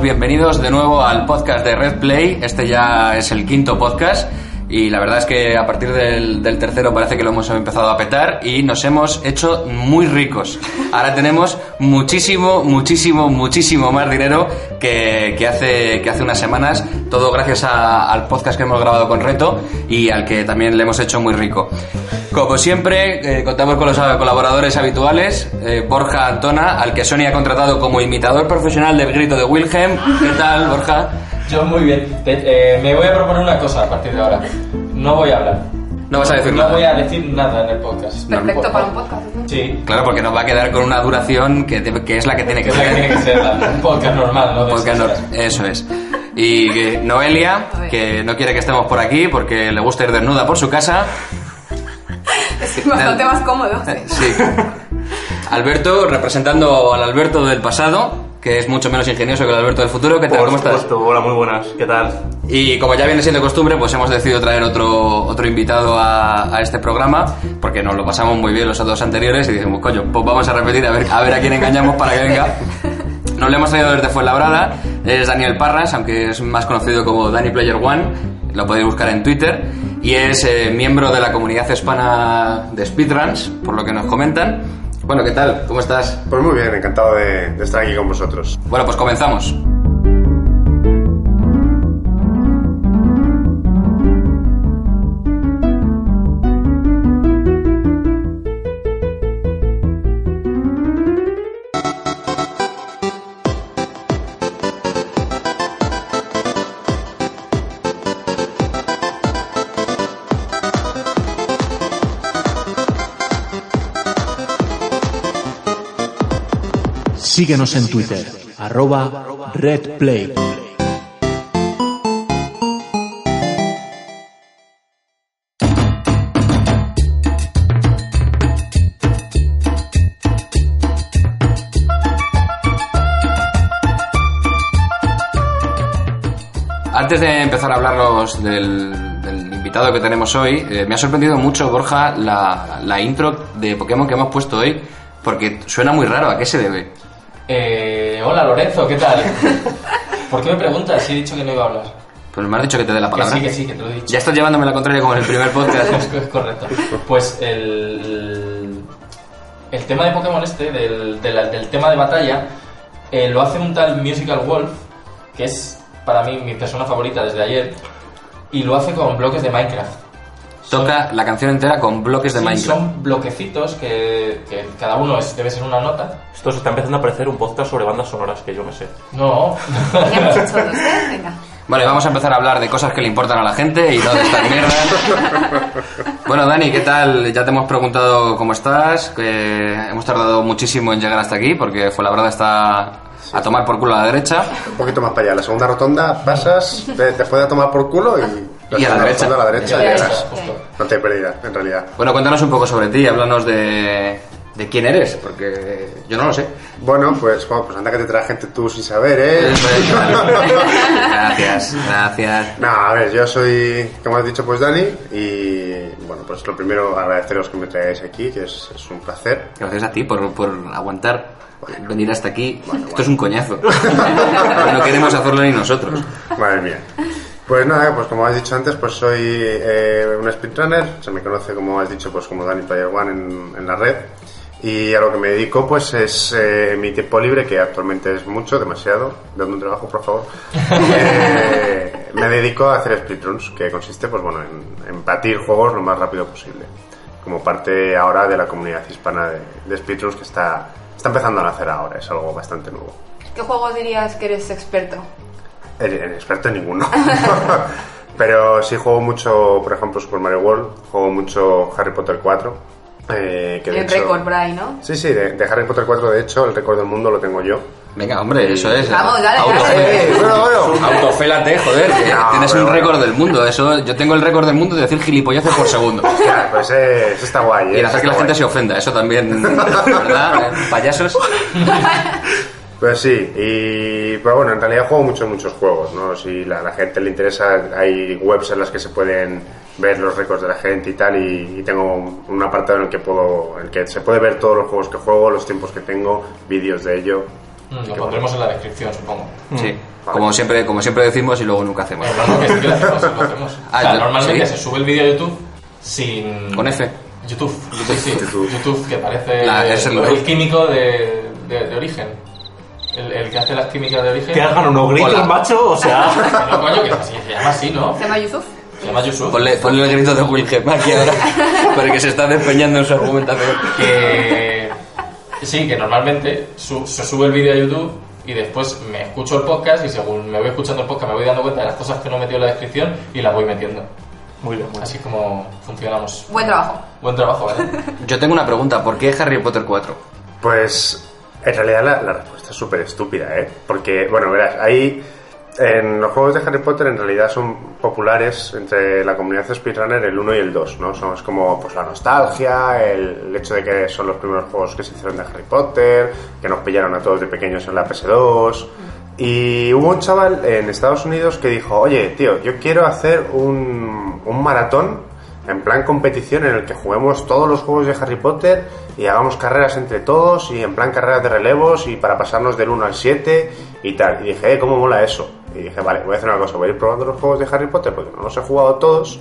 bienvenidos de nuevo al podcast de Red Play. Este ya es el quinto podcast y la verdad es que a partir del, tercero parece que lo hemos empezado a petar y nos hemos hecho muy ricos. Ahora tenemos muchísimo, muchísimo, muchísimo más dinero que, hace, que hace unas semanas, todo gracias al podcast que hemos grabado con Reto y al que también le hemos hecho muy rico. Como siempre, eh, contamos con los colaboradores habituales, eh, Borja Antona, al que Sony ha contratado como imitador profesional del grito de Wilhelm. ¿Qué tal, Borja? Yo muy bien. Te- eh, me voy a proponer una cosa a partir de ahora. No voy a hablar. No vas a decir no nada. voy a decir nada en el podcast. Perfecto para un podcast. ¿no? Sí. Claro, porque nos va a quedar con una duración que, te- que es la que tiene que Es la que tiene que ser la- un podcast normal, ¿no? De Podcast no- horas. eso es. Y que Noelia, que no quiere que estemos por aquí porque le gusta ir desnuda por su casa. Es bastante más cómodo. sí. Sí. Alberto, representando al Alberto del pasado, que es mucho menos ingenioso que el Alberto del futuro. ¿Qué tal? Por ¿Cómo estás? supuesto, hola, muy buenas, ¿qué tal? Y como ya viene siendo costumbre, pues hemos decidido traer otro, otro invitado a, a este programa, porque nos lo pasamos muy bien los dos anteriores y dijimos, coño, pues vamos a repetir a ver a, ver a quién engañamos para que venga. Nos lo hemos traído desde Fuenlabrada, es Daniel Parras, aunque es más conocido como Danny Player One, lo podéis buscar en Twitter, y es eh, miembro de la comunidad hispana de Speedruns, por lo que nos comentan. Bueno, ¿qué tal? ¿Cómo estás? Pues muy bien, encantado de, de estar aquí con vosotros. Bueno, pues comenzamos. Síguenos en Twitter, arroba RedPlay. Antes de empezar a hablarnos del, del invitado que tenemos hoy, eh, me ha sorprendido mucho, Borja, la, la intro de Pokémon que hemos puesto hoy, porque suena muy raro. ¿A qué se debe? Eh, hola Lorenzo, ¿qué tal? ¿Por qué me preguntas si he dicho que no iba a hablar? Pues me has dicho que te dé la Que palabra. sí, que sí, que te lo he dicho. Ya estás llevándome la contraria como en el primer podcast. es, es correcto. Pues el, el tema de Pokémon este, del, del, del tema de batalla, eh, lo hace un tal Musical Wolf, que es para mí mi persona favorita desde ayer, y lo hace con bloques de Minecraft. Toca la canción entera con bloques de Sí, Minecraft. Son bloquecitos que, que cada uno es- debe ser una nota. Esto se está empezando a parecer un podcast sobre bandas sonoras que yo me sé. No. Ya hemos hecho dos, ¿eh? Venga. Vale, vamos a empezar a hablar de cosas que le importan a la gente y no de estas mierdas. Bueno, Dani, ¿qué tal? Ya te hemos preguntado cómo estás, que hemos tardado muchísimo en llegar hasta aquí porque fue la verdad está a tomar por culo a la derecha. Un poquito más para allá, la segunda rotonda pasas, te, te puede tomar por culo y, Y a la derecha. a la derecha Y. No te hay pérdida, en realidad. Bueno, cuéntanos un poco sobre ti, háblanos de, de quién eres, porque yo no lo sé. Bueno, pues, bueno, pues anda que te trae gente tú sin saber, ¿eh? Gracias, gracias. No, a ver, yo soy, como has dicho, pues Dani y bueno, pues lo primero agradeceros que me traigáis aquí, que es, es un placer. Gracias a ti por, por aguantar venir hasta aquí. Esto es un coñazo. no queremos hacerlo ni nosotros. Madre mía. Pues nada, pues como has dicho antes, pues soy eh, un speedrunner, se me conoce como has dicho, pues como Danny Player One en, en la red. Y a lo que me dedico, pues es eh, mi tiempo libre, que actualmente es mucho, demasiado. Dame un trabajo, por favor. Eh, me dedico a hacer speedruns, que consiste, pues bueno, en, en batir juegos lo más rápido posible. Como parte ahora de la comunidad hispana de, de speedruns que está, está empezando a nacer ahora, es algo bastante nuevo. ¿Qué juegos dirías que eres experto? En, en experto en ninguno. Pero sí juego mucho, por ejemplo, Super Mario World, juego mucho Harry Potter 4. eh, que de El récord, Bray, ¿no? Sí, sí, de, de Harry Potter 4, de hecho, el récord del mundo lo tengo yo. Venga, hombre, eso es. Vamos, dale, dale. Autofe- Eh, bueno, bueno. Autofélate, joder, que No, tienes pero un bueno. récord del mundo. Eso, yo tengo el récord del mundo de decir gilipolleces por segundo. Claro, pues eh, eso está guay. Y eh, el hacer que la está gente guay. se ofenda, eso también, ¿verdad? Payasos. Pues sí, y pero bueno, en realidad juego muchos, muchos juegos, ¿no? Si la, la gente le interesa, hay webs en las que se pueden ver los récords de la gente y tal, y, y tengo un, apartado en el que puedo, en el que se puede ver todos los juegos que juego, los tiempos que tengo, vídeos de ello, Mm, Lo pondremos en la descripción, supongo. Sí. Como siempre, como siempre decimos y luego nunca hacemos. No, no, que sí que lo hacemos, sí que lo hacemos. Ah, o sea, yo- normalmente ¿sí? se sube el vídeo a YouTube sin... Con F. YouTube, YouTube, sí, YouTube. YouTube, que parece La- es el- el, químico de, de, de origen. El, el que hace las químicas de origen. Que hagan unos gritos, Hola. macho, o sea... Que no, coño, que así, se llama así, ¿no? ¿Se llama Yusuf? Se llama Yusuf. Ponle, ponle el grito de Wilhelm aquí ahora, porque se está despeñando en su argumentación. que sí, que normalmente su- se sube el vídeo a YouTube y después me escucho el podcast y según me voy escuchando el podcast me voy dando cuenta de las cosas que no he metido en la descripción y las voy metiendo. Muy bien, muy bien. Así es como funcionamos. Buen trabajo. Buen trabajo, ¿vale? Yo tengo una pregunta, ¿por qué Harry Potter 4? Pues en realidad la, respuesta es súper estúpida, ¿eh? Porque, bueno, verás, hay... En los juegos de Harry Potter en realidad son populares entre la comunidad speedrunner el 1 y el 2, ¿no? Son es como pues la nostalgia, el, el hecho de que son los primeros juegos que se hicieron de Harry Potter, que nos pillaron a todos de pequeños en la PS2. Y hubo un chaval en Estados Unidos que dijo, oye, tío, yo quiero hacer un, un maratón en plan competición en el que juguemos todos los juegos de Harry Potter y hagamos carreras entre todos y en plan carreras de relevos y para pasarnos del 1 al 7 y tal. Y dije, eh, ¿cómo mola eso? Y dije, vale, voy a hacer una cosa, voy a ir probando los juegos de Harry Potter porque no los he jugado todos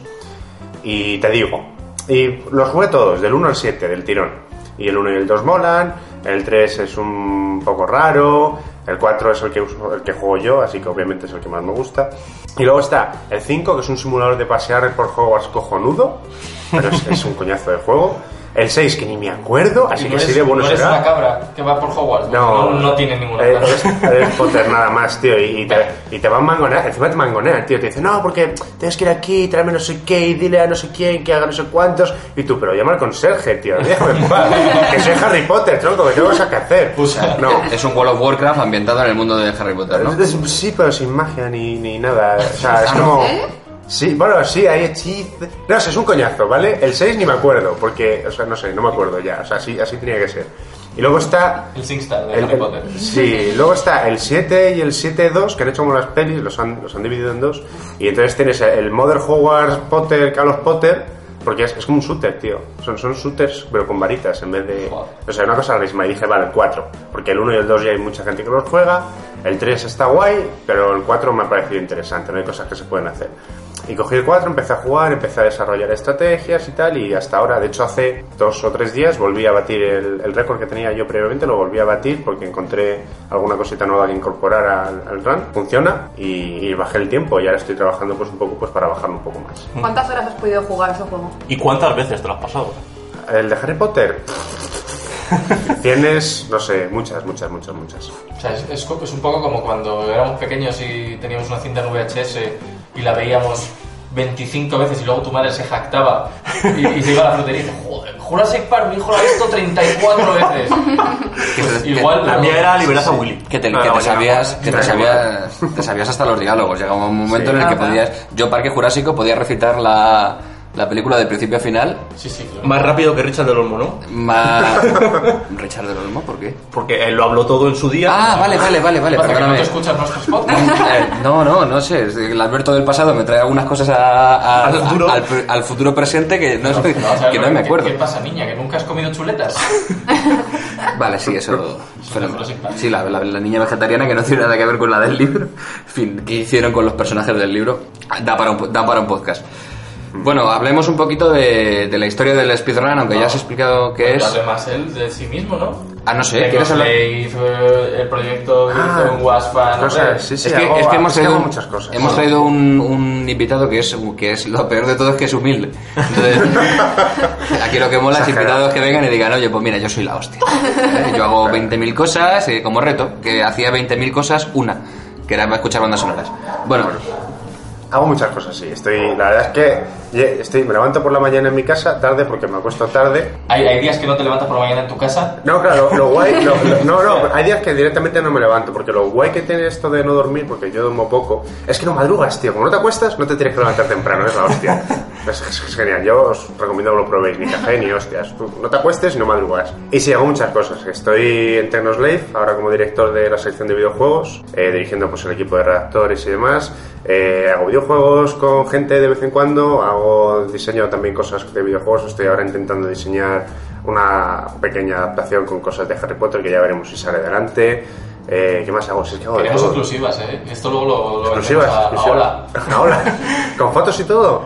y te digo, y los jugué todos, del 1 al 7, del tirón. Y el 1 y el 2 molan, el 3 es un poco raro, el 4 es el que, uso- el que juego yo, así que obviamente es el que más me gusta. Y luego está el 5, que es un simulador de pasear por Hogwarts cojonudo, pero es, es un coñazo de juego. El 6, que ni me acuerdo, así que no sí eres- de bueno no será. una cabra que va por Hogwarts. No, no, no tiene ninguna eh, cabra. eres, eres Potter nada más, tío, y, y te, y te van a mangonear, encima te mangonean, tío, te dicen, no, porque tienes que ir aquí, tráeme no sé qué, y dile a no sé quién que haga no sé cuántos, y tú, pero llama al conserje, tío, déjame que soy Harry Potter, tronco, que tengo cosas que hacer. No, Es un World of Warcraft ambientado en el mundo de Harry Potter, ¿no? es- es- sí, pero sin magia ni, ni nada, o sea, es como... ¿Eh? Sí, bueno, sí, hay hechizos. No es un coñazo, ¿vale? El 6 ni me acuerdo, porque, o sea, no sé, no me acuerdo ya, o sea, así, así tenía que ser. Y luego está El SingStar de el- Harry Potter. Sí, luego está el 7 y el 7-2, que han hecho como las pelis, los han, los han dividido en dos. Y entonces tienes el Mother Hogwarts Potter, Carlos Potter, porque es, es como un shooter, tío. Son, son shooters, pero con varitas en vez de. Joder. O sea, una cosa rarísima. Y dije, vale, el 4, porque el 1 y el 2 ya hay mucha gente que los juega. El 3 está guay, pero el 4 me ha parecido interesante, no hay cosas que se pueden hacer. Y cogí el 4, empecé a jugar, empecé a desarrollar estrategias y tal, y hasta ahora, de hecho hace dos o tres días volví a batir el, el récord que tenía yo previamente, lo volví a batir porque encontré alguna cosita nueva que incorporar al, al run, funciona, y, y bajé el tiempo, y ahora estoy trabajando pues un poco pues para bajarlo un poco más. ¿Cuántas horas has podido jugar a ese juego? ¿Y cuántas veces te lo has pasado? El de Harry Potter, tienes, no sé, muchas, muchas, muchas, muchas. O sea, es, es es un poco como cuando éramos pequeños y teníamos una cinta en VHS y la veíamos 25 veces y luego tu madre se jactaba y, y se iba a la frutería y dice, joder, Jurassic Park, mi hijo la ha visto 34 veces. Pues igual... La mía era Liberad a Willy. Que te, No, que no, te sabías, que te sabías, te sabías hasta los diálogos. Llegaba un momento Sí. en el que podías, yo Parque Jurásico podía recitar la, la película de principio a final Sí, sí, claro. Más rápido que Richard del Olmo, ¿no? más... Richard del Olmo, ¿por qué? Porque él lo habló todo en su día. Ah, vale, vale, vale, vale, que no perdóname. te escuchas nuestros podcasts. Eh, no, no, no sé. El Alberto del pasado me trae algunas cosas a- a- Al futuro. al, pre- al futuro presente que no, sé- que no me ¿qué- acuerdo. ¿Qué pasa, niña? ¿Que nunca has comido chuletas? Vale, sí, eso. pero- sí, la, la- la niña vegetariana que no tiene nada que ver con la del libro. En fin, ¿qué hicieron con los personajes del libro? Da para un, da para un podcast. Bueno, hablemos un poquito de, de la historia del speedrun, aunque ya has explicado qué es. Hable más él de sí mismo, ¿no? Ah, no sé, ¿quieres hablar? El proyecto que Ah, hizo en Wasfa, no cosas, sé. sí, sí, es que, hago- es que hemos es que traído, muchas cosas. hemos traído un, un invitado que es, que es lo peor de todo es que es humilde. Entonces, aquí lo que mola es invitados que vengan y digan, oye, pues mira, yo soy la hostia. ¿Eh? Yo hago 20.000 cosas eh, como reto, que hacía 20.000 cosas una, que era escuchar bandas sonoras. Bueno, Hago muchas cosas, sí. Estoy, la verdad es que estoy, me levanto por la mañana en mi casa, tarde porque me acuesto tarde. Hay, hay días que no te levantas por la mañana en tu casa. No, claro, lo, lo guay, lo- lo- no, no, hay días que directamente no me levanto, porque lo guay que tiene esto de no dormir, porque yo duermo poco, es que no madrugas, tío. Como no te acuestas, no te tienes que levantar temprano, es la hostia. Es, es- es genial, yo os recomiendo que lo probéis, ni café ni hostias. Tú no te acuestes y no madrugas. Y sí, hago muchas cosas. Estoy en Tecnoslave, ahora como director de la sección de videojuegos, eh, dirigiendo pues el equipo de redactores y demás. Eh, hago videojuegos con gente de vez en cuando, hago diseño también cosas de videojuegos, estoy ahora intentando diseñar una pequeña adaptación con cosas de Harry Potter que ya veremos si sale adelante. Eh, ¿Qué más hago? Si es que hago Queremos exclusivas, ¿eh? Esto luego lo, lo Exclusivas, a- a exclusivas. Ola. Hola. Con fotos y todo.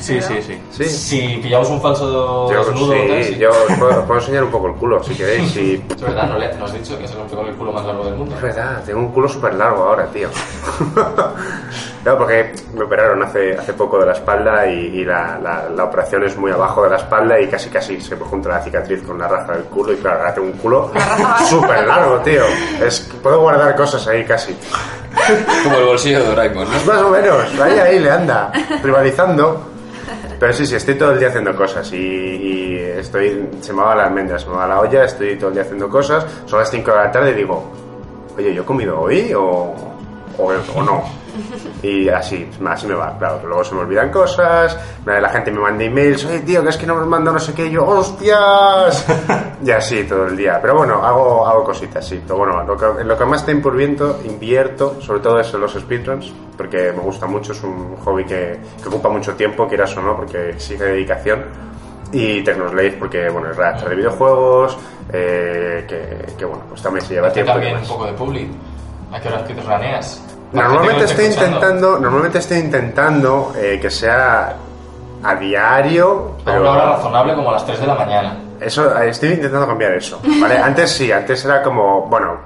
Sí, sí, sí. Sí. Si pillamos un falso Yo, desnudo o tal, sí, sí. yo os puedo, os puedo enseñar un poco el culo si queréis. Y... Es verdad, no, le, no has dicho que es el hombre con el culo más largo del mundo. Es verdad, tengo un culo súper largo ahora, tío. claro, porque me operaron hace, hace poco de la espalda y, y la, la- la operación es muy abajo de la espalda y casi casi se me junta la cicatriz con la raja del culo y claro, ahora tengo un culo súper largo, tío. Es, puedo guardar cosas ahí casi. Como el bolsillo de Doraemon, ¿no? Más o menos, ahí ahí le anda, rivalizando. Pero sí, sí, estoy todo el día haciendo cosas y, estoy, se me va la almendra, se me va la olla, estoy todo el día haciendo cosas, son las 5 de la tarde y digo, oye, ¿yo he comido hoy o, o no? Y así, así me va, claro, luego se me olvidan cosas, la gente me manda emails, oye tío, que es que no me manda no sé qué, y yo, ¡hostias! Y así todo el día. Pero bueno, hago, hago cositas, sí. Bueno, lo que, lo que más tiempo invierto, invierto, sobre todo es en los speedruns, porque me gusta mucho, es un hobby que, que ocupa mucho tiempo, quieras o no, porque exige dedicación. Y Technoslave, porque bueno, es redactor de videojuegos, eh, que, que bueno, pues también se lleva tiempo. también un poco de public. ¿A qué horas que te raneas? Normalmente estoy escuchando. intentando, normalmente estoy intentando eh, que sea a diario, A pero una hora razonable como a las 3 de la mañana. eso eh, estoy intentando cambiar eso, ¿vale? Antes sí, antes era como, bueno,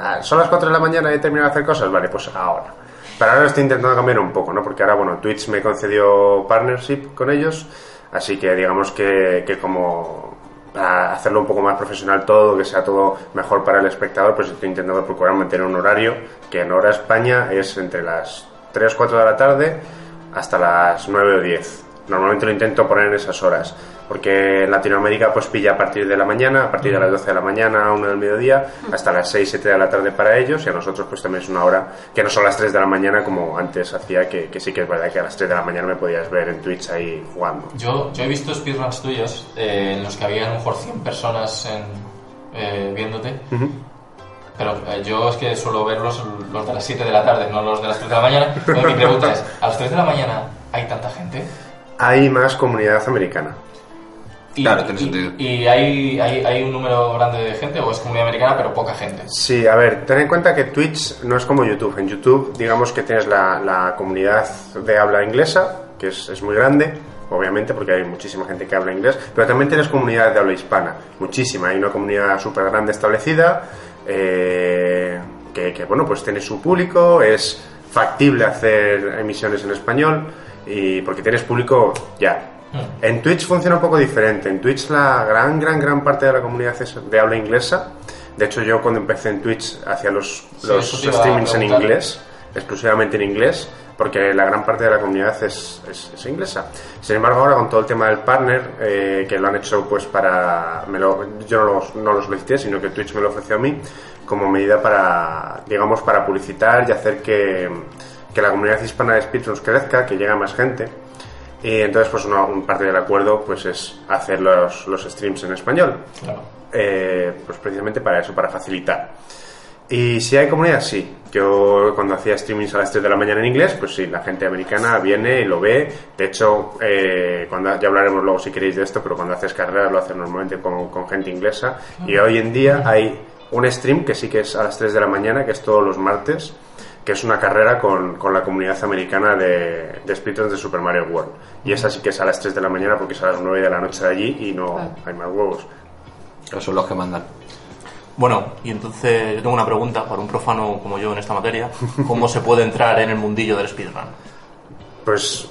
ah, son las 4 de la mañana y he terminado de hacer cosas, vale, pues ahora. Pero ahora lo estoy intentando cambiar un poco, ¿no? Porque ahora, bueno, Twitch me concedió partnership con ellos, así que digamos que, que como para hacerlo un poco más profesional todo, que sea todo mejor para el espectador, pues estoy intentando procurar mantener un horario que en hora España es entre las 3 4 de la tarde hasta las 9 o 10. Normalmente lo intento poner en esas horas, porque en Latinoamérica pues pilla a partir de la mañana, a partir de las 12 de la mañana, 1 del mediodía, hasta las 6, 7 de la tarde para ellos, y a nosotros pues también es una hora que no son las 3 de la mañana como antes hacía, que, que sí que es verdad que a las 3 de la mañana me podías ver en Twitch ahí jugando. Yo, yo he visto speedruns tuyos eh, en los que había a lo mejor 100 personas en, eh, viéndote. Pero eh, yo es que suelo verlos los de las 7 de la tarde, no los de las 3 de la mañana. Entonces mi pregunta es, ¿a las 3 de la mañana hay tanta gente? Hay más comunidad americana. Y, Claro, tiene y- sentido. ¿Y hay, hay, hay un número grande de gente o es comunidad americana pero poca gente? Sí, a ver, ten en cuenta que Twitch no es como YouTube. En YouTube, digamos que tienes la, la comunidad de habla inglesa, que es, es muy grande, obviamente, porque hay muchísima gente que habla inglés, pero también tienes comunidad de habla hispana, muchísima. Hay una comunidad súper grande establecida, eh, que, que, bueno, pues tiene su público, es factible hacer emisiones en español, y porque tienes público ya. En Twitch funciona un poco diferente. En Twitch la gran, gran, gran parte de la comunidad es de habla inglesa. De hecho, yo cuando empecé en Twitch hacía los, Sí, los streamings en inglés, exclusivamente en inglés, porque la gran parte de la comunidad es, es- es inglesa. Sin embargo, ahora con todo el tema del partner, eh, que lo han hecho pues para... me lo- yo no lo, no lo solicité, sino que Twitch me lo ofreció a mí como medida para, digamos, para publicitar y hacer que, que la comunidad hispana de speedruns crezca, que llegue a más gente. Y entonces, pues una, un parte del acuerdo pues es hacer los, los streams en español. Claro. Eh, pues precisamente para eso, para facilitar. Y si hay comunidad, sí. Yo cuando hacía streamings a las 3 de la mañana en inglés, pues sí, la gente americana viene y lo ve. De hecho, eh, cuando, ya hablaremos luego si queréis de esto, pero cuando haces carreras lo haces normalmente con, con gente inglesa. Y hoy en día hay un stream que sí que es a las 3 de la mañana, que es todos los martes, que es una carrera con, con la comunidad americana de, de speedruns de Super Mario World. Y esa sí que es a las 3 de la mañana porque es a las 9 de la noche de allí y no Vale. hay más huevos. Esos son los que mandan. Bueno, y entonces yo tengo una pregunta para un profano como yo en esta materia. ¿Cómo se puede entrar en el mundillo del speedrun? Pues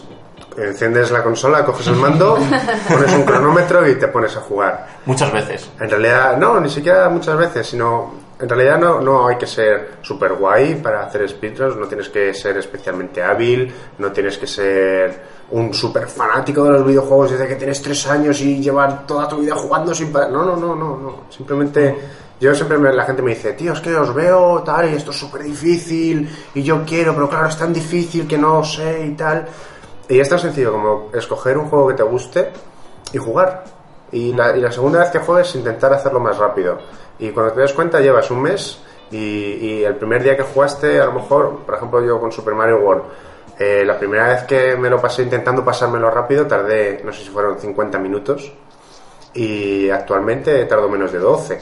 enciendes la consola, coges el mando, pones un cronómetro y te pones a jugar. Muchas veces. En realidad, no, ni siquiera muchas veces, sino en realidad no, no hay que ser super guay para hacer speedruns, no tienes que ser especialmente hábil, no tienes que ser un super fanático de los videojuegos desde que tienes tres años y llevar toda tu vida jugando sin parar. No, no, no, no, no. Simplemente, yo siempre me- la gente me dice, tío, es que os veo tal y esto es súper difícil y yo quiero, pero claro, es tan difícil que no sé y tal. Y es tan sencillo como escoger un juego que te guste y jugar. Y la, y la segunda vez que juegues, intentar hacerlo más rápido. Y cuando te das cuenta, llevas un mes y, y el primer día que jugaste, a lo mejor, por ejemplo, yo con Super Mario World, eh, la primera vez que me lo pasé intentando pasármelo rápido, tardé, no sé si fueron 50 minutos. Y actualmente tardo menos de 12.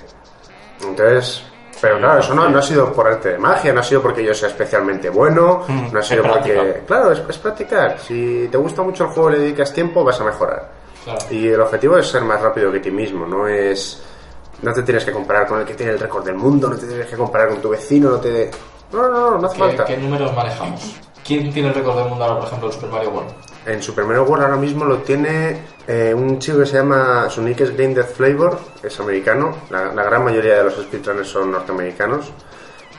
Entonces, Pero claro, eso no, no ha sido por arte de magia, no ha sido porque yo sea especialmente bueno, Mm, no ha sido porque... Claro, es, es practicar. Si te gusta mucho el juego y le dedicas tiempo, vas a mejorar. Claro. Y el objetivo es ser más rápido que ti mismo, no es... No te tienes que comparar con el que tiene el récord del mundo, no te tienes que comparar con tu vecino, no te... No, no, no, no hace ¿Qué, falta. qué números manejamos? ¿Quién tiene el récord del mundo ahora, por ejemplo, en Super Mario World? En Super Mario World ahora mismo lo tiene eh, un chico que se llama Sonic Game Death Flavor, es americano, la, la gran mayoría de los speedrunners son norteamericanos,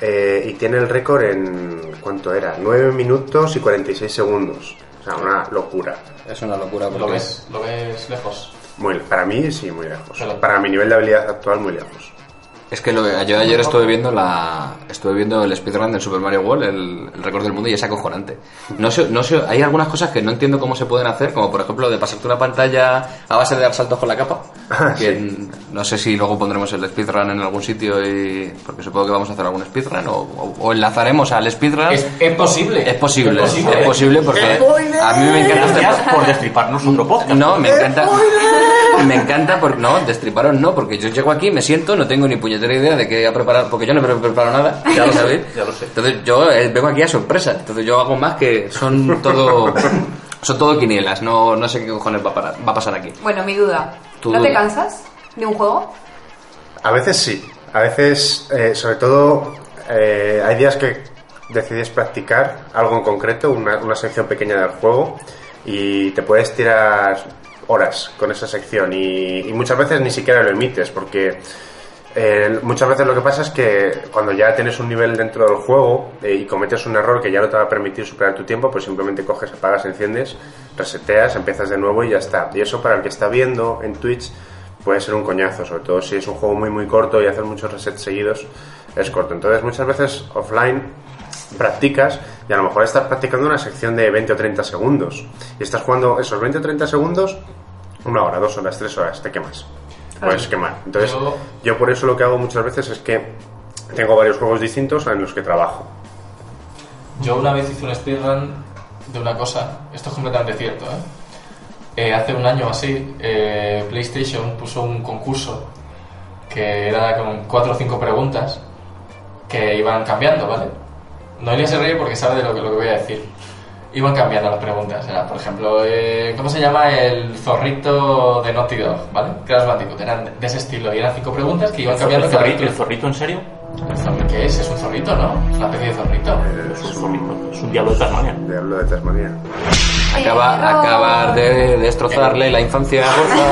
eh, y tiene el récord en, ¿cuánto era? 9 minutos y 46 segundos. O sea, una locura. Es una locura. ¿Lo porque- ves, ¿Lo ves lejos? Muy, para mí sí, muy lejos. Para mi nivel de habilidad actual, muy lejos. Es que lo, yo ayer estuve viendo la estuve viendo el speedrun del Super Mario World, el, el récord del mundo y es acojonante. No sé, no sé, hay algunas cosas que no entiendo cómo se pueden hacer, como por ejemplo de pasarte una pantalla a base de dar saltos con la capa. que n- no sé si luego pondremos el speedrun en algún sitio y porque supongo que vamos a hacer algún speedrun o, o- o enlazaremos al speedrun. Es, es posible. Es posible, Es posible. es posible porque a mí me encanta este por destriparnos otro podcast. no, me encanta. Me encanta porque no, destriparos no, porque yo llego aquí, me siento, no tengo ni puñetera idea de qué voy a preparar, porque yo no me preparo nada, ya lo sabéis. ya lo sé. Entonces yo eh, vengo aquí a sorpresa, entonces yo hago más que son todo son todo quinielas, no, no sé qué cojones va a, parar- va a pasar aquí. Bueno, mi duda. ¿No duda. te cansas de un juego? A veces sí, a veces, eh, sobre todo, eh, hay días que decides practicar algo en concreto, una, una sección pequeña del juego, y te puedes tirar horas con esa sección, y, y muchas veces ni siquiera lo emites, porque eh, muchas veces lo que pasa es que cuando ya tienes un nivel dentro del juego eh, y cometes un error que ya no te va a permitir superar tu tiempo, pues simplemente coges, apagas, enciendes, reseteas, empiezas de nuevo y ya está. Y eso para el que está viendo en Twitch puede ser un coñazo, sobre todo si es un juego muy muy corto y hacer muchos resets seguidos es corto. Entonces muchas veces offline practicas y a lo mejor estás practicando una sección de 20 o 30 segundos y estás jugando esos 20 o 30 segundos una hora, dos horas, tres horas, te quemas. Puedes quemar. Entonces Yo- yo por eso lo que hago muchas veces es que tengo varios juegos distintos en los que trabajo. Yo una vez hice un speedrun de una cosa, esto es completamente cierto, ¿eh? Eh, hace un año o así, eh, PlayStation puso un concurso que era con cuatro o cinco preguntas que iban cambiando, ¿vale? Noelia se ríe porque sabe de lo que, lo que voy a decir. Iban cambiando las preguntas. Era, por ejemplo, eh, ¿cómo se llama el zorrito de Naughty Dog? ¿Vale? Crash Bandicoot. Eran de ese estilo. Y eran cinco preguntas que iban cambiando ¿El zorrito, ¿El zorrito en serio? ¿El zorrito ¿Qué es? Es un zorrito, ¿no? Es una especie de zorrito. Es un zorrito. Es un diablo de Tasmania. Diablo de Tasmania. Acaba, acabar de destrozarle la infancia a Borja.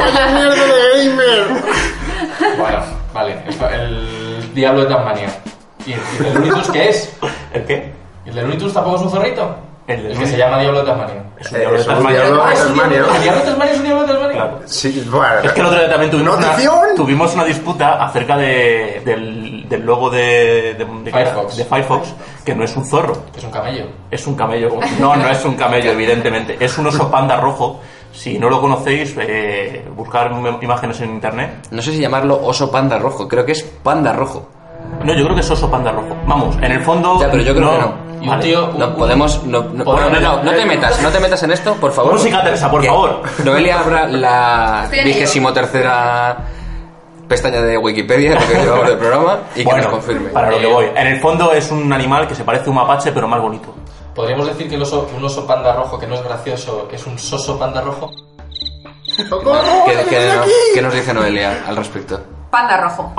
Bueno, vale. El, el diablo de Tasmania. ¿Y el, el Looney Tunes qué es? ¿El qué? ¿El de Looney Tunes tampoco es un zorrito? El que se llama Diablo de Tasmania. Es un Eh, diablo de Tasmania. diablo- Ah, es un Tasmania. diablo- ¿El diablo de Tasmania es un diablo de Tasmania? Claro. Sí, bueno, Es que el otro día también tuvimos una, ¡Notición! tuvimos una disputa acerca de, del, del logo de, de, de- Firefox. de Firefox, que no es un zorro, Es un camello. es un camello. No, no es un camello, evidentemente. Es un oso panda rojo. Si no lo conocéis, eh, buscar im- imágenes en internet. No sé si llamarlo oso panda rojo, creo que es panda rojo. No, yo creo que es oso panda rojo. Vamos, en el fondo. Ya, pero yo creo que no. Y un Vale. tío... un- No podemos. No, no, bueno, no, no, no te metas, no te metas en esto, por favor. Música, Teresa, por favor. Noelia abra la vigésimo tercera pestaña de Wikipedia lo que llevamos del programa y que Bueno, nos confirme. para lo que Eh, voy. En el fondo es un animal que se parece a un mapache, pero más bonito. Podríamos decir que el oso- un oso panda rojo que no es gracioso es un soso panda rojo. ¿Qué, qué nos, qué nos dice Noelia al respecto? Panda rojo.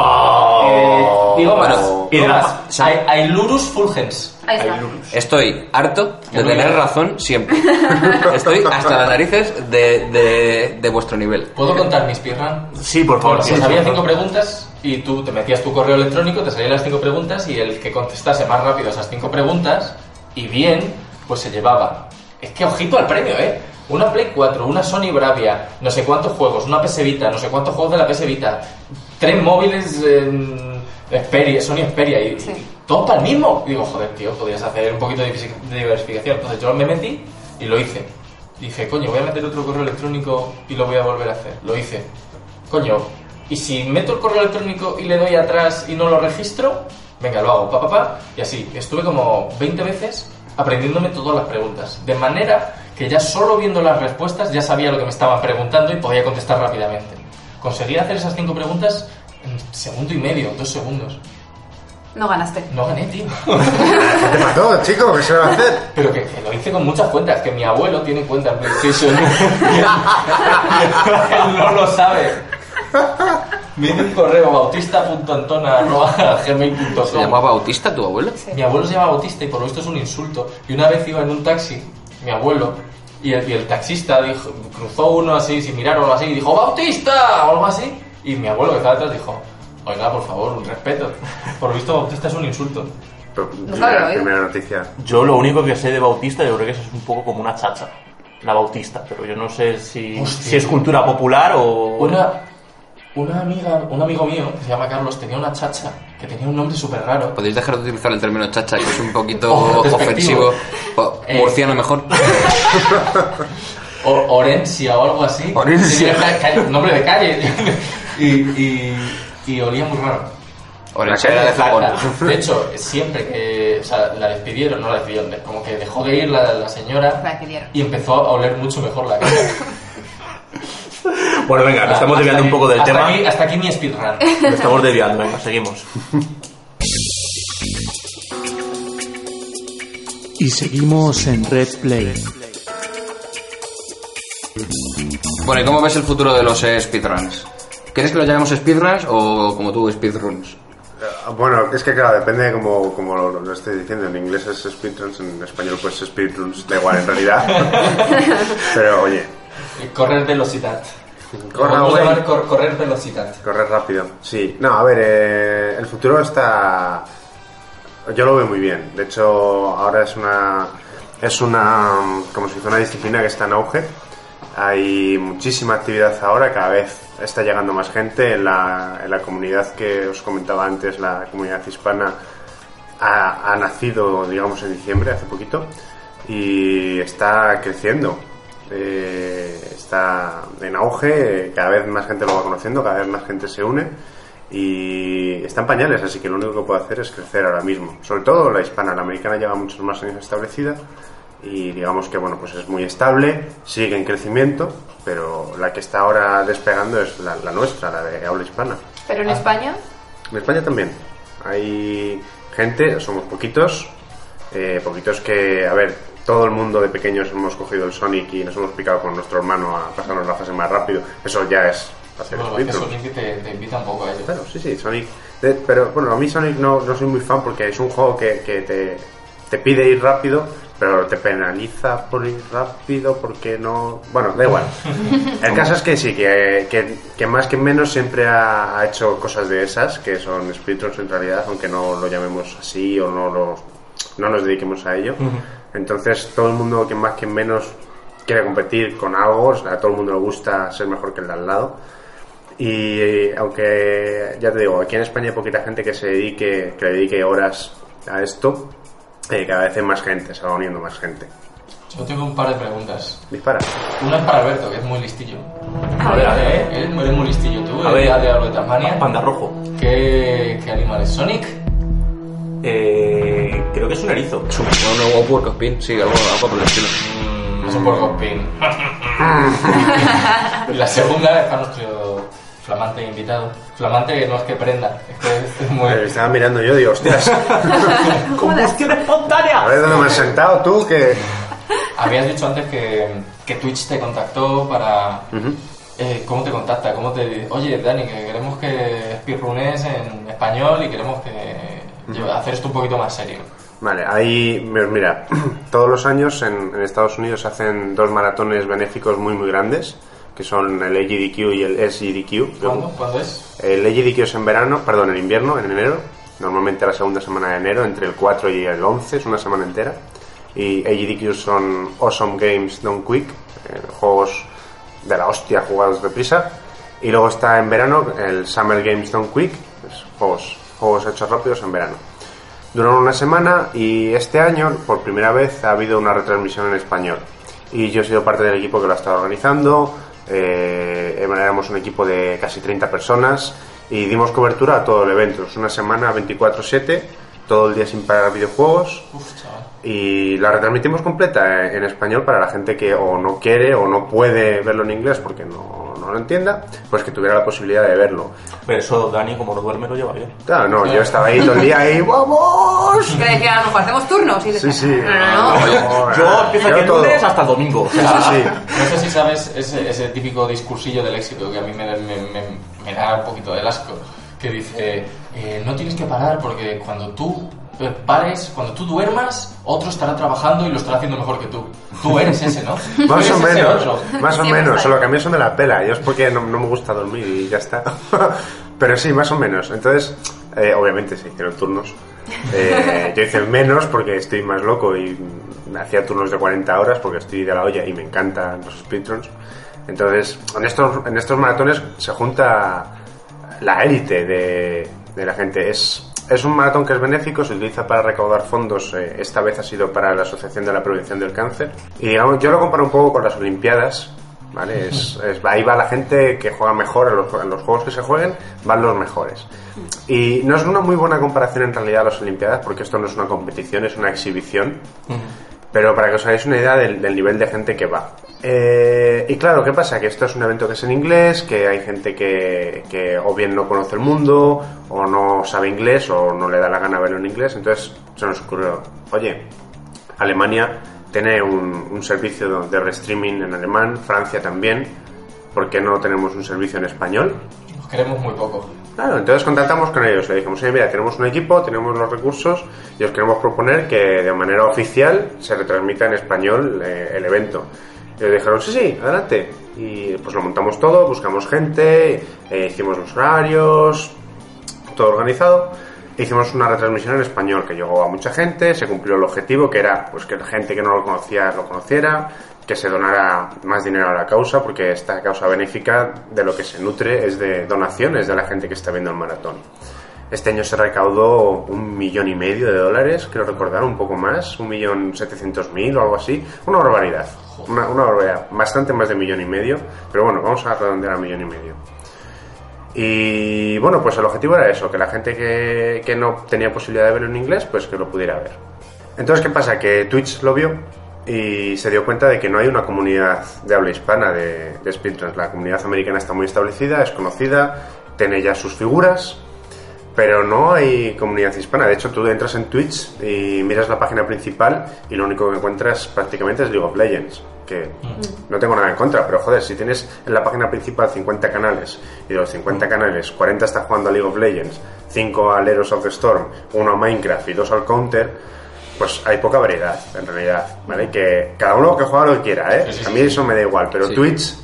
Eh, digo más. Bueno, digo y de más. la- Ai- Ailurus fulgens. Ahí está. Estoy harto de tener razón siempre. Estoy hasta las narices de, de, de vuestro nivel. ¿Puedo contar mi speedrun? Sí, por favor. Sí, pues sí, había por cinco favor. preguntas y tú te metías tu correo electrónico, te salían las cinco preguntas y el que contestase más rápido esas cinco preguntas y bien, pues se llevaba. Es que ojito al premio, ¿eh? Una Play 4, una Sony Bravia, no sé cuántos juegos, una PS Vita, no sé cuántos juegos de la PS Vita, tres móviles en Xperia, Sony Xperia y, Sí. y todo para el mismo. Y digo, joder, tío, podrías hacer un poquito de diversificación. Entonces yo me metí y lo hice. Dije, coño, voy a meter otro correo electrónico y lo voy a volver a hacer. Lo hice. Coño, y si meto el correo electrónico y le doy atrás y no lo registro, venga, lo hago, pa, pa, pa. Y así, estuve como 20 veces aprendiéndome todas las preguntas. De manera que ya solo viendo las respuestas ya sabía lo que me estaban preguntando y podía contestar rápidamente. Conseguí hacer esas cinco preguntas en segundo y medio, dos segundos. No ganaste. No gané, tío. ¿Qué te mató, chico? ¿Qué se va a hacer? Pero que, que lo hice con muchas cuentas, que mi abuelo tiene cuenta en PlayStation. Él no lo sabe. Me hizo un correo ¿Se bautista.antona.gmail.com llamaba Bautista tu abuelo? Mi abuelo se llama Bautista y por lo visto es un insulto. Y una vez iba en un taxi, mi abuelo, y el, y el taxista dijo, cruzó uno así, sin mirar o algo así, y dijo ¡Bautista! o algo así. Y mi abuelo que estaba detrás dijo, oiga, por favor, un respeto. Por lo visto Bautista es un insulto. Pero, No primera, oído. primera noticia. Yo lo único que sé de Bautista, yo creo que eso es un poco como una chacha. La Bautista, pero yo no sé si, si es cultura popular o... Una, una amiga, un amigo mío, que se llama Carlos, tenía una chacha que tenía un nombre súper raro. ¿Podéis dejar de utilizar el término chacha, que es un poquito Oh, ofensivo? O- Eh. Murciano mejor. O, Orencia o algo así. Orencia. Nombre de calle. y, y, y olía muy raro. Orense La era de Japón. De hecho, siempre que o sea, la despidieron, no la despidieron, de- como que dejó de ir la, la señora La despidieron. y empezó a oler mucho mejor la casa. Bueno, venga, nos estamos Hasta desviando un poco del hasta tema. Aquí, hasta aquí mi speedrun. Nos estamos desviando, venga, seguimos. Y seguimos en Red Play. Bueno, ¿y cómo ves el futuro de los eh, speedruns? ¿Quieres que lo llamemos speedruns o como tú, speedruns? Eh, Bueno, es que claro, depende de cómo, cómo lo, lo estoy diciendo. En inglés es speedruns, en español pues speedruns, da igual en realidad. Pero oye, Correr velocidad. Cor- correr velocidad. correr rápido. Sí, no, a ver, eh, el futuro está... Yo lo veo muy bien. De hecho, ahora es una... Es una... como si fuera una disciplina que está en auge. Hay muchísima actividad ahora, cada vez está llegando más gente en la, en la comunidad que os comentaba antes, la comunidad hispana ha, ha nacido, digamos, en diciembre, hace poquito, y está creciendo. Eh, está en auge, cada vez más gente lo va conociendo, cada vez más gente se une y está en pañales, así que lo único que puedo hacer es crecer ahora mismo. Sobre todo la hispana, la americana lleva muchos más años establecida y digamos que bueno, pues es muy estable, sigue en crecimiento, pero la que está ahora despegando es la, la nuestra, la de habla hispana. Pero en España, En España también. Hay gente, somos poquitos, eh, poquitos que, a ver, todo el mundo de pequeños hemos cogido el Sonic y nos hemos picado con nuestro hermano a pasarnos la fase más rápido. Eso ya es hacer Bueno, es que. Sonic te, te invita un poco a ello. Claro, sí, sí, Sonic. de- pero bueno, a mí Sonic no, no soy muy fan porque es un juego que, que te, te pide ir rápido, pero te penaliza por ir rápido porque no. Bueno, da igual. El caso es que sí, que, que, que más que menos siempre ha, ha hecho cosas de esas, que son speedruns en realidad, aunque no lo llamemos así o no, lo, no nos dediquemos a ello. Entonces, todo el mundo que más que menos quiere competir con algo, o sea, a todo el mundo le gusta ser mejor que el de al lado. Y eh, aunque, ya te digo, aquí en España hay poquita gente que se dedique, que le dedique horas a esto, eh, cada vez hay más gente, se va uniendo más gente. Yo tengo un par de preguntas. Dispara. Una es para Alberto, que es muy listillo. A ver, a ver. ¿Eh? Él es muy- listillo. Tú, A ver. día de algo de Tasmania. Panda rojo. ¿Qué, ¿Qué animal es? ¿Sonic? Eh, creo que es un erizo. No, no, o puercoespín, sí, algo, algo por el estilo. Es un porcospín. La segunda es para nuestro flamante invitado. Flamante que no es que prenda, es que es- es muy... Estaba mirando yo y digo, hostias, ¡Combustión espontánea! a ver dónde me has sentado tú, que... Habías dicho antes que, que Twitch te contactó para... Eh, ¿Cómo te contacta? ¿Cómo te dice? Oye, Dani, que queremos que speedrunes en español y queremos que hacer esto un poquito más serio. Vale, ahí, pues mira, todos los años en, en Estados Unidos se hacen dos maratones benéficos muy muy grandes, que son el AGDQ y el SGDQ. ¿Cuándo? ¿Cuándo es? El AGDQ es en verano, perdón, en invierno, en enero, normalmente la segunda semana de enero, entre el 4 y el 11, es una semana entera. Y AGDQ son Awesome Games Done Quick, eh, juegos de la hostia jugados deprisa. Y luego está en verano el Summer Games Done Quick, es juegos, juegos hechos rápidos en verano. Duran una semana y este año, por primera vez, ha habido una retransmisión en español. Y yo he sido parte del equipo que lo ha estado organizando. Eh, éramos un equipo de casi 30 personas y dimos cobertura a todo el evento. Es una semana 24-7, todo el día sin parar videojuegos. Uf, chaval. Y la retransmitimos completa eh, en español para la gente que o no quiere o no puede verlo en inglés porque no, no lo entienda, pues que tuviera la posibilidad de verlo. Pero eso Dani, como no duerme, lo lleva bien. Claro, no, yo estaba ahí todo el día ahí, ¡vamos! Que decía, a lo mejor hacemos turnos. Y Sí, sí. No, no, no. Yo empiezo aquí el lunes hasta el domingo. o sea, sí, sí. No sé si sabes ese, ese típico discursillo del éxito que a mí me, me- me- me da un poquito de asco. Que dice, eh, no tienes que parar porque cuando tú pares, cuando tú duermas, otro estará trabajando y lo estará haciendo mejor que tú. Tú eres ese, ¿no? Más eres o menos, más o menos, solo que a mí eso me la pela, yo es porque no, no me gusta dormir y ya está. Pero sí, más o menos. Entonces, eh, obviamente se hicieron turnos. Eh, yo hice menos porque estoy más loco y me hacía turnos de 40 horas porque estoy de la olla y me encantan los speedruns. Entonces, en estos, en estos maratones se junta la élite de, de la gente. Es, es un maratón que es benéfico, se utiliza para recaudar fondos. eh, esta vez ha sido para la Asociación de la Prevención del Cáncer. Y digamos, yo lo comparo un poco con las Olimpiadas. ¿Vale? Es, es- ahí va la gente que juega mejor en los, en los juegos que se jueguen, van los mejores. Y no es una muy buena comparación en realidad a las Olimpiadas, porque esto no es una competición, es una exhibición. Pero para que os hagáis una idea del, del nivel de gente que va. Eh, y claro, ¿qué pasa? Que esto es un evento que es en inglés, que hay gente que, que o bien no conoce el mundo, o no sabe inglés, o no le da la gana verlo en inglés. Entonces se nos ocurrió, oye, Alemania tiene un, un servicio de restreaming en alemán, Francia también, ¿por qué no tenemos un servicio en español? Nos queremos muy poco. Claro, entonces contactamos con ellos, le dijimos, oye, mira, tenemos un equipo, tenemos los recursos y os queremos proponer que de manera oficial se retransmita en español eh, el evento. Y ellos dijeron, sí, sí, adelante. Y pues lo montamos todo, buscamos gente, eh, hicimos los horarios, todo organizado. Hicimos una retransmisión en español que llegó a mucha gente, se cumplió el objetivo que era pues que la gente que no lo conocía lo conociera, que se donara más dinero a la causa, porque esta causa benéfica de lo que se nutre es de donaciones de la gente que está viendo el maratón. Este año se recaudó un millón y medio de dólares, creo recordar, un poco más, un millón setecientos mil o algo así. Una barbaridad, una, una barbaridad, bastante más de millón y medio, pero bueno, vamos a redondear a millón y medio. Y bueno, pues el objetivo era eso, que la gente que, que no tenía posibilidad de verlo en inglés, pues que lo pudiera ver. Entonces, ¿qué pasa? Que Twitch lo vio y se dio cuenta de que no hay una comunidad de habla hispana de, de speedruns. La comunidad americana está muy establecida, es conocida, tiene ya sus figuras, pero no hay comunidad hispana. De hecho, tú entras en Twitch y miras la página principal y lo único que encuentras prácticamente es League of Legends. Que no tengo nada en contra, pero joder, si tienes en la página principal 50 canales y de los 50 canales 40 están jugando a League of Legends, 5 al Heroes of the Storm, 1 a Minecraft y 2 al Counter, pues hay poca variedad en realidad, ¿vale? Que cada uno que juega lo que quiera, ¿eh? A mí eso me da igual, pero Sí. Twitch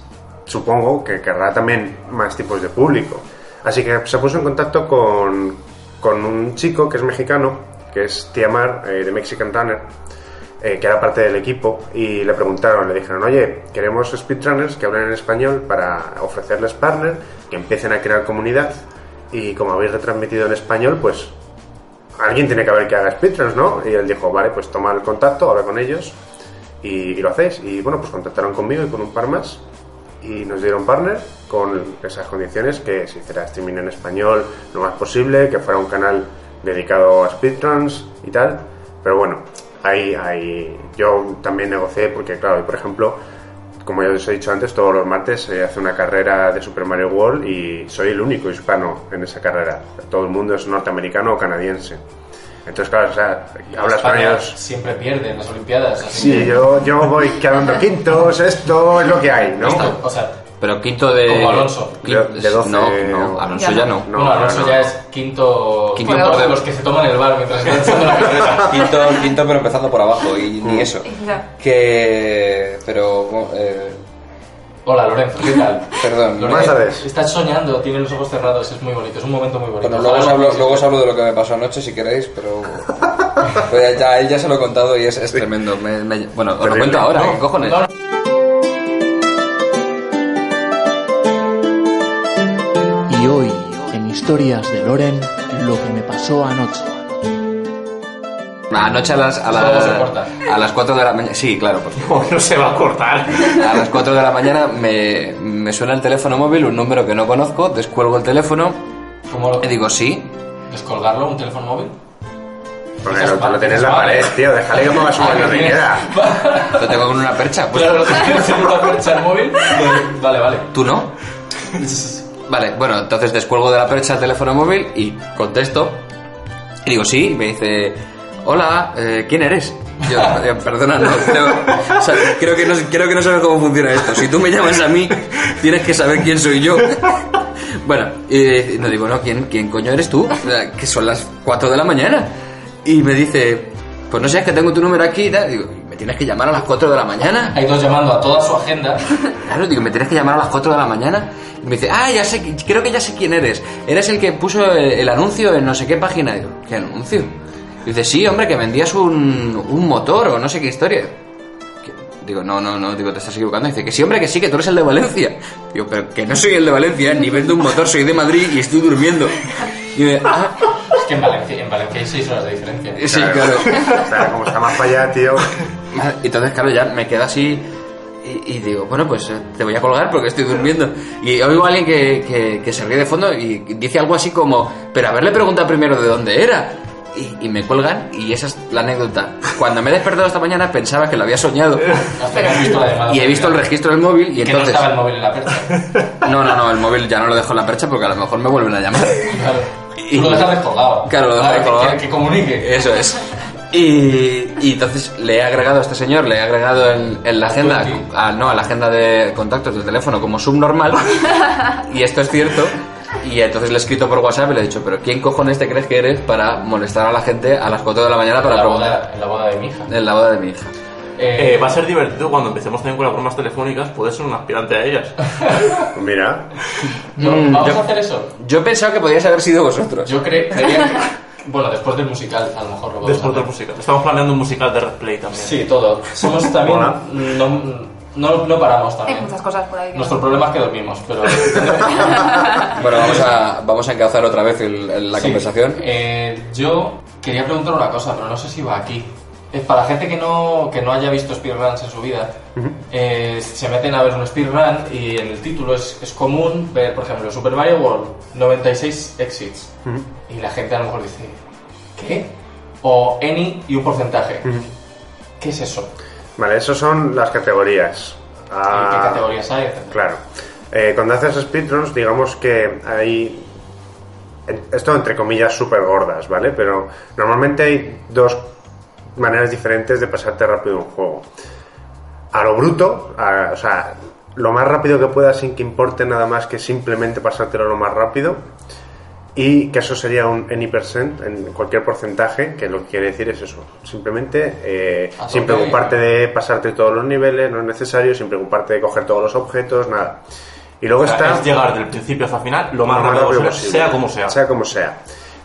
supongo que querrá también más tipos de público. Así que se puso en contacto con, con un chico que es mexicano, que es Tiamar, eh, de Mexican Runner, eh, que era parte del equipo, y le preguntaron, le dijeron, oye, queremos speedrunners que hablen en español para ofrecerles partner, que empiecen a crear comunidad, y como habéis retransmitido en español, pues alguien tiene que haber que haga speedruns, ¿no? Y él dijo, vale, pues toma el contacto, habla con ellos, y, y lo hacéis. Y bueno, pues contactaron conmigo y con un par más, y nos dieron partner con esas condiciones, que se hiciera streaming en español lo más posible, que fuera un canal dedicado a speedruns y tal. Pero bueno, ahí, ahí yo también negocié porque, claro, por ejemplo, como ya os he dicho antes, todos los martes se hace una carrera de Super Mario World y soy el único hispano en esa carrera. Todo el mundo es norteamericano o canadiense. Entonces, claro, o sea, hablas con ellos. siempre pierde en las Olimpiadas. Así Sí, que- yo, yo voy quedando quintos, esto es lo que hay, ¿no? Esto, o sea, Pero quinto de. Como Alonso. De- de 12, no, no, Alonso ya no. no. Alonso no, ya es quinto, Quinto quinto por de los que se toman el bar mientras están echando la carrera. Quinto, quinto, pero empezando por abajo, y ni eso. Ya. Que. Pero. eh, Hola, Lorenzo, ¿qué tal? Perdón. Lorenzo, Buenas tardes. Estás soñando, tienes los ojos cerrados, es muy bonito, es un momento muy bonito. Bueno, luego os, hablo, no luego os exista. hablo de lo que me pasó anoche si queréis, pero. pues ya, él ya se lo he contado y es, es tremendo. Tremendo. me- me- bueno, os lo cuento ahora, No, ¿qué cojones? no, no. Y hoy, en Historias de Loren, lo que me pasó anoche. Anoche a las, a, corta. a las 4 de la mañana. Sí, claro, pues. No, no se va a cortar. A las 4 de la mañana me, me suena el teléfono móvil, un número que no conozco, descuelgo el teléfono ¿Cómo lo- y digo sí. descolgarlo, un teléfono móvil? Porque Esas lo, lo tienes en la pared, tío. Déjale que mueva su mano que donde tienes- quiera. Lo tengo con una percha. Pues Claro, lo tienes en una percha el móvil. Vale, vale. tú no. Vale, bueno, entonces descuelgo de la percha el teléfono móvil y contesto. Y digo, sí, y me dice, hola, eh, ¿quién eres? Yo, eh, perdona, no, creo, o sea, creo, que no, creo que no sabes cómo funciona esto. Si tú me llamas a mí, tienes que saber quién soy yo. Bueno, y no digo, no, ¿quién, ¿quién coño eres tú? Que son las 4 de la mañana. Y me dice, pues no sé, es que tengo tu número aquí y tal. Digo, ¿me tienes que llamar a las 4 de la mañana? Hay dos llamando a toda su agenda. Claro, digo, ¿me tienes que llamar a las 4 de la mañana? Y me dice, ah, ya sé, creo que ya sé quién eres. Eres el que puso el, el anuncio en no sé qué página. Digo, ¿qué anuncio? Y dice, sí, hombre, que vendías un, un motor o no sé qué historia. Digo, no, no, no, digo, te estás equivocando. Dice, que sí, hombre, que sí, que tú eres el de Valencia. Digo, pero que no soy el de Valencia, ni vendo un motor, soy de Madrid y estoy durmiendo. Y me, ah, Es que en Valencia, en Valencia hay seis horas de diferencia. sí, claro. O sea, como está más para allá, tío. Ah, Entonces, claro, ya me queda así y, y digo, bueno, pues eh, te voy a colgar porque estoy durmiendo. Y oigo a alguien que, que, que se ríe de fondo y dice algo así como, pero haberle preguntado primero de dónde era. Y, y me cuelgan y esa es la anécdota. Cuando me he despertado esta mañana pensaba que lo había soñado y he visto el registro del móvil y Que no entonces... estaba el móvil en la percha. No, no, no, el móvil ya no lo dejo en la percha porque a lo mejor me vuelven a llamar. Claro. Y- lo dejas descolgado. Claro, lo que- descolgado. Que, que comunique. Eso es. Y, y entonces le he agregado a este señor, le he agregado en, en la agenda, a, no, a la agenda de contactos del teléfono como subnormal. y esto es cierto. Y entonces le he escrito por WhatsApp y le he dicho, pero ¿quién cojones te crees que eres para molestar a la gente a las 4 de la mañana para la, preguntar boda, en la boda de mi hija. en la boda de mi hija? Eh, Eh, va a ser divertido cuando empecemos también con las bromas telefónicas, puedes ser un aspirante a ellas. Mira. no, Mm, ¿Vamos yo- a hacer eso? Yo he pensado que podíais haber sido vosotros. Yo creo Bueno, después del musical, a lo mejor lo podemos Después hacer. del musical. Estamos planeando un musical de Red Play también. Sí, todo. Somos también. No, no, no paramos Hay también. muchas cosas por ahí. que Nuestro no. problema es que dormimos, pero. Bueno, vamos a, vamos a encauzar otra vez el- el- la Sí. conversación. Eh, yo quería preguntar una cosa, pero no sé si va aquí. Es para la gente que no, que no haya visto speedruns en su vida, eh, se meten a ver un speedrun y en el título es, es común ver, por ejemplo, Super Mario World, 96 exits. Y la gente a lo mejor dice, ¿qué? O any y un porcentaje. ¿Qué es eso? Vale, esas son las categorías. ¿Y Ah, ¿Qué categorías hay? Claro. Eh, cuando haces speedruns, digamos que hay. Esto entre comillas súper gordas, ¿vale? Pero normalmente hay dos maneras diferentes de pasarte rápido un juego. A lo bruto, a- o sea, lo más rápido que puedas sin que importe nada más que simplemente pasártelo lo más rápido. Y que eso sería un any percent en cualquier porcentaje, que lo que quiere decir es eso. Simplemente eh, A sin preocuparte de pasarte todos los niveles, no es necesario, sin preocuparte de coger todos los objetos, nada. Y luego O sea, está es llegar del principio hasta el final lo más lo rápido posible, posible, sea como sea. Sea como sea.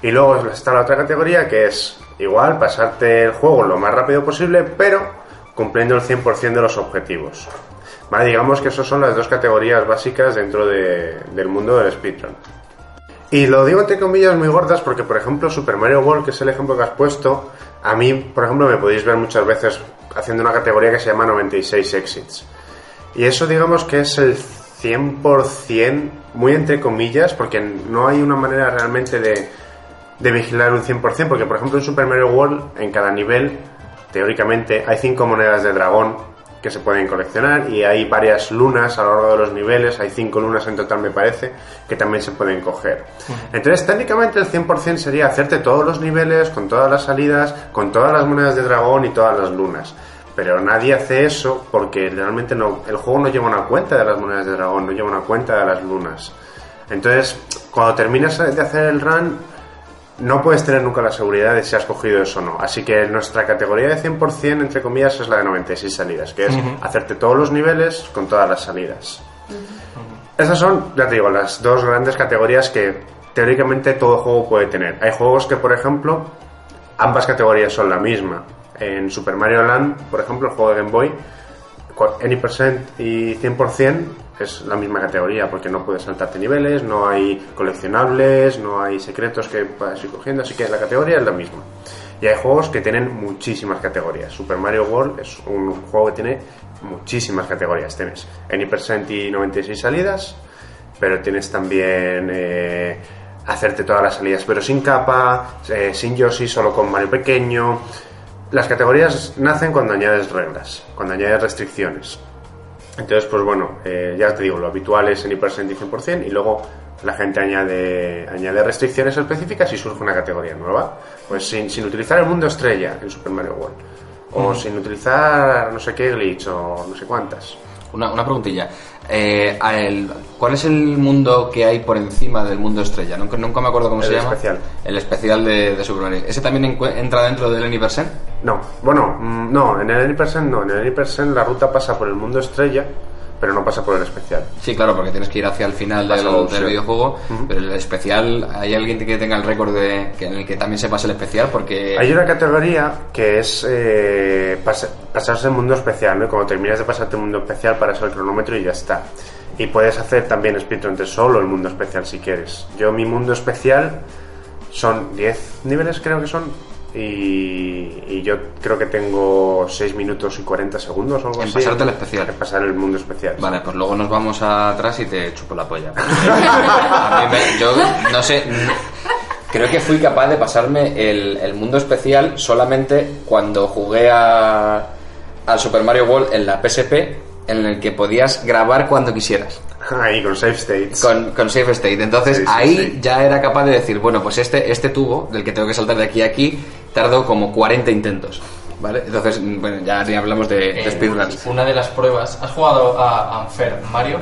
Y luego está la otra categoría que es igual pasarte el juego lo más rápido posible, pero cumpliendo el 100% de los objetivos. Vale, digamos que esas son las dos categorías básicas dentro de- del mundo del speedrun. Y lo digo entre comillas muy gordas porque, por ejemplo, Super Mario World, que es el ejemplo que has puesto, a mí, por ejemplo, me podéis ver muchas veces haciendo una categoría que se llama 96 exits. Y eso digamos que es el 100%, muy entre comillas, porque no hay una manera realmente de, de vigilar un 100%, porque por ejemplo en Super Mario World, en cada nivel, teóricamente, hay cinco monedas de dragón que se pueden coleccionar y hay varias lunas a lo largo de los niveles, hay cinco lunas en total me parece, que también se pueden coger. Entonces técnicamente el 100% sería hacerte todos los niveles, con todas las salidas, con todas las monedas de dragón y todas las lunas. Pero nadie hace eso porque realmente no, el juego no lleva una cuenta de las monedas de dragón, no lleva una cuenta de las lunas. Entonces, cuando terminas de hacer el run, no puedes tener nunca la seguridad de si has cogido eso o no. Así que nuestra categoría de 100%, entre comillas, es la de 96 salidas, que es hacerte todos los niveles con todas las salidas. Esas son, ya te digo, las dos grandes categorías que teóricamente todo juego puede tener. Hay juegos que, por ejemplo, ambas categorías son la misma. En Super Mario Land, por ejemplo, el juego de Game Boy, Any% y 100% es la misma categoría porque no puedes saltarte niveles, no hay coleccionables, no hay secretos que puedas ir cogiendo, así que la categoría es la misma. Y hay juegos que tienen muchísimas categorías. Super Mario World es un juego que tiene muchísimas categorías. Tienes Any% y 96 salidas, pero tienes también eh, hacerte todas las salidas, pero sin capa, eh, sin Yoshi, solo con Mario pequeño. Las categorías nacen cuando añades reglas, cuando añades restricciones. Entonces, pues bueno, eh, ya te digo, lo habitual es en Hypersense 100% y luego la gente añade, añade restricciones específicas y surge una categoría nueva. Pues sin, sin utilizar el mundo estrella en Super Mario World. O sin utilizar no sé qué glitch o no sé cuántas. Una, una preguntilla. Eh, el- ¿Cuál es el mundo que hay por encima del mundo estrella? Nunca, nunca me acuerdo cómo El se llama. especial. El especial de, de. ¿Ese también entra dentro del Anypercent? No, bueno, mm, no, en el Anypercent no. En el Anypercent la ruta pasa por el mundo estrella, pero no pasa por el especial. Sí, claro, porque tienes que ir hacia el final del, videojuego. Pero el especial, ¿hay alguien que tenga el récord de que en el que también se pase el especial? Porque. Hay una categoría que es eh, pas- pasarse el mundo especial, ¿no? Y Cuando terminas de pasarte el mundo especial, paras el cronómetro y ya está. Y puedes hacer también speedrun de solo el mundo especial si quieres. Yo mi mundo especial son 10 niveles creo que son. Y, y yo creo que tengo 6 minutos y 40 segundos o algo En así. pasarte el especial. En pasar el mundo especial. Vale, pues luego nos vamos atrás y te chupo la polla. A mí me- yo no sé. Creo que fui capaz de pasarme el, el mundo especial solamente cuando jugué a, al Super Mario World en la PSP, en el que podías grabar cuando quisieras. Ahí, con save states. Con, con Save State. Entonces Sí, sí, ahí sí. ya era capaz de decir, bueno, pues este, este tubo, del que tengo que saltar de aquí a aquí, tardó como 40 intentos. ¿Vale? Entonces, mm, bueno, ya ni hablamos de, de Eh, speedruns. Una de las pruebas. ¿Has jugado a Unfair Mario?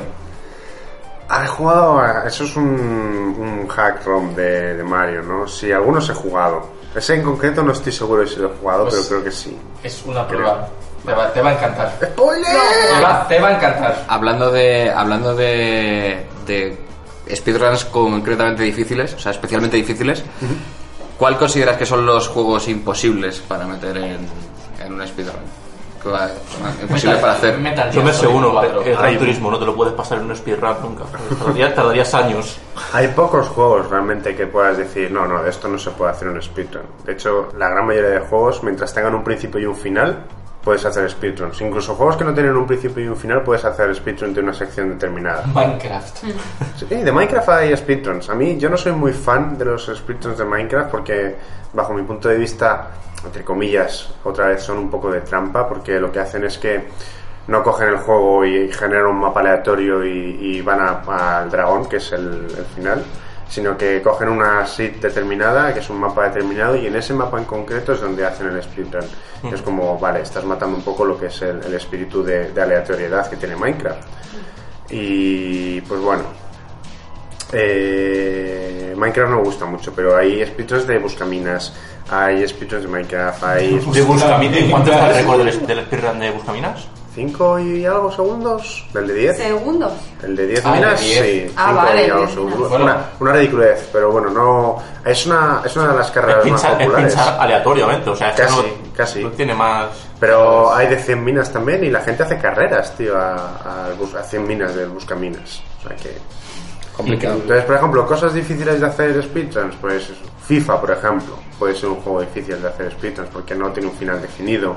Ha jugado a... Eso es un, un hack ROM de, de Mario, ¿no? Sí, algunos he jugado. Ese en concreto no estoy seguro de si lo he jugado, Pues- pero creo que sí. Es una prueba. Te va, te va a encantar. ¡Spoiler! Te va, te va a encantar. Hablando de hablando de, de speedruns concretamente difíciles, o sea, especialmente difíciles, ¿cuál consideras que son los juegos imposibles para meter en, en un speedrun? ¿Cuál- Imposible para hacer. Metal Yo me sé uno, 4. el Gran Turismo, no te lo puedes pasar en un speedrun nunca. Tardarías, tardarías años. Hay pocos juegos realmente que puedas decir, no, no, de esto no se puede hacer un speedrun. De hecho, la gran mayoría de juegos, mientras tengan un principio y un final, puedes hacer speedruns. Incluso juegos que no tienen un principio y un final, puedes hacer speedrun de una sección determinada. Minecraft. Sí, de Minecraft hay speedruns. A mí, yo no soy muy fan de los speedruns de Minecraft porque, bajo mi punto de vista, entre comillas, otra vez son un poco de trampa porque lo que hacen es que no cogen el juego y generan un mapa aleatorio y, y van a- al dragón, que es el, el final, sino que cogen una seed determinada, que es un mapa determinado, y en ese mapa en concreto es donde hacen el speedrun. Es como, vale, estás matando un poco lo que es el, el espíritu de, de aleatoriedad que tiene Minecraft. Y pues bueno, eh, Minecraft no me gusta mucho, pero hay speedruns de Buscaminas, hay speedruns de Minecraft, hay ¿De Buscaminas? ¿Cuánto está el récord del, del speedrun de Buscaminas? 5 y algo segundos, del de 10. Segundos. El de 10 Ah, el de minas, 10. sí, Ah, 5 vale, y algo el de segundos. Bueno. Una, una ridiculez, pero bueno, no. Es una, es una de las carreras más es populares. aleatoriamente, o sea, es que Casi, no, casi. no tiene más... Pero hay de 100 minas también y la gente hace carreras, tío, a, a, a 100 minas del Buscaminas. O sea que. Complicado. Entonces, por ejemplo, cosas difíciles de hacer speedruns, pues FIFA, por ejemplo, puede ser un juego difícil de hacer speedruns porque no tiene un final definido.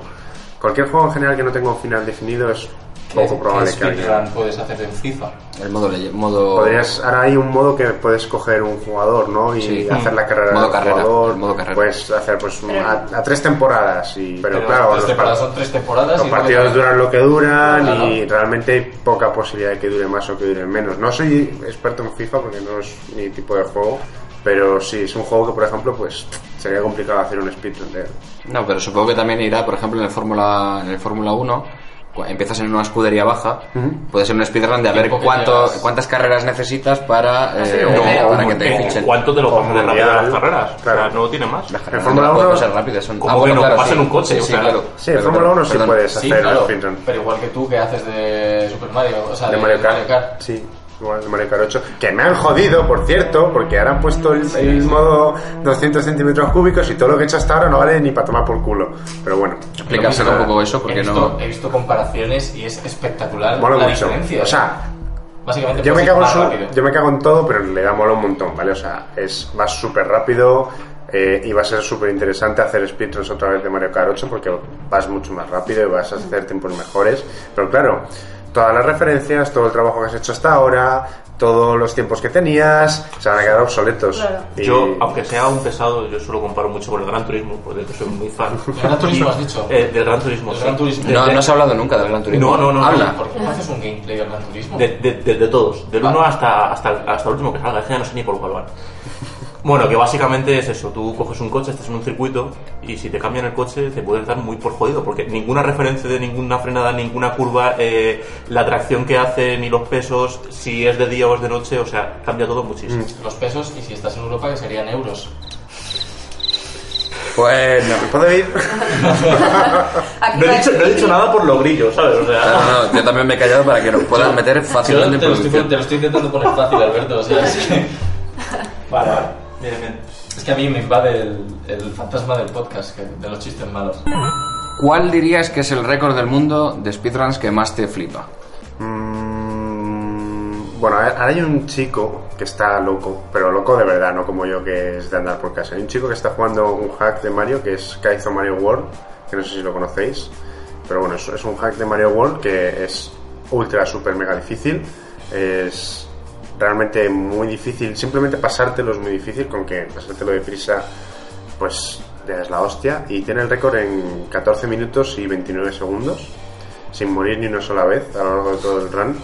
Cualquier juego en general que no tenga un final definido es poco probable que alguien... puedes hacer en FIFA? El modo, modo Podrías, ahora hay un modo que puedes coger un jugador, ¿no? Y Sí. hacer la carrera Modo del carrera, jugador. el modo carrera. Puedes hacer pues a, a tres temporadas y pero, Pero claro, las los, temporadas par- son tres temporadas los y partidos duran lo que duran Claro. y realmente hay poca posibilidad de que dure más o que dure menos. No soy experto en FIFA porque no es mi tipo de juego, pero sí es un juego que por ejemplo pues sería complicado hacer un speedrun de él. No, pero supongo que también irá, por ejemplo, en el Fórmula en el Fórmula 1, cu- empiezas en una escudería baja, puede ser un speedrun de a ver cuánto, cuántas carreras necesitas para, eh, sí, no, para un que te fichen. ¿Cuánto te lo O pasas de rápido las carreras? claro. O sea, no tiene más. Las En carreras Fórmula no pueden 1 ser rápidas, son Como Ah, bueno, que no claro, pasa sí. en un coche, Sí, o sí, sea, claro. Sí, en Fórmula 1 sí puedes Sí, hacer claro. un speedrun. Pero igual que tú que haces de Super Mario, o sea, de Mario Kart. Sí, de Mario Kart 8. Que me han jodido, por cierto, porque ahora han puesto el, el modo 200 centímetros cúbicos y todo lo que he hecho hasta ahora no vale ni para tomar por culo. Pero bueno. Explicárselo no un poco eso, He porque visto, no... he visto comparaciones y es espectacular Mola la mucho. diferencia. O sea, básicamente yo me, puedes ir cago en más su- rápido. yo me cago en todo, pero en realidad mola un montón, ¿vale? O sea, es, va súper rápido eh, y va a ser súper interesante hacer speedruns otra vez de Mario Kart 8 porque vas mucho más rápido y vas a hacer tiempos mejores. Pero claro, todas las referencias, todo el trabajo que has hecho hasta ahora, todos los tiempos que tenías, se van a quedar obsoletos. Claro. Y- Yo, aunque sea un pesado, yo solo comparo mucho con el Gran Turismo, porque soy muy fan. ¿El Gran Turismo has dicho? eh, del Gran Turismo, sí. Gran Turismo. No, no se ha hablado nunca del Gran Turismo. No, no, no, Habla. ¿Por qué no haces un gameplay del Gran Turismo? De, de- de- de todos, del Ah. 1 hasta, hasta, el- hasta el último que salga, es que ya no sé ni por cuál van. Bueno, que básicamente es eso, tú coges un coche, estás en un circuito y si te cambian el coche te puedes dar muy por jodido, porque ninguna referencia de ninguna frenada, ninguna curva, eh, la tracción que hace, ni los pesos, si es de día o es de noche, o sea, cambia todo muchísimo. Los pesos, y si estás en Europa, que serían euros. Bueno. ¿Me puedo ir? No he, dicho, no he dicho nada por los grillos, ¿sabes? O sea, No, no, yo también me he callado para que nos puedan meter Yo fácilmente en te lo, estoy, te lo estoy intentando poner fácil, Alberto. O sea, es que, Vale, vale. Bien, bien. es que a mí me invade el, el fantasma del podcast, que- de los chistes malos. ¿Cuál dirías que es el récord del mundo de speedruns que más te flipa? Mm, bueno, ahora hay un chico que está loco, pero loco de verdad, no como yo que es de andar por casa. Hay un chico que está jugando un hack de Mario que es Kaizo Mario World, que no sé si lo conocéis, pero bueno, es, es un hack de Mario World que es ultra, super, mega difícil. Es realmente muy difícil, simplemente pasártelo es muy difícil, con que pasártelo deprisa, pues ya es la hostia. Y tiene el récord en 14 minutos y 29 segundos sin morir ni una sola vez a lo largo de todo el run.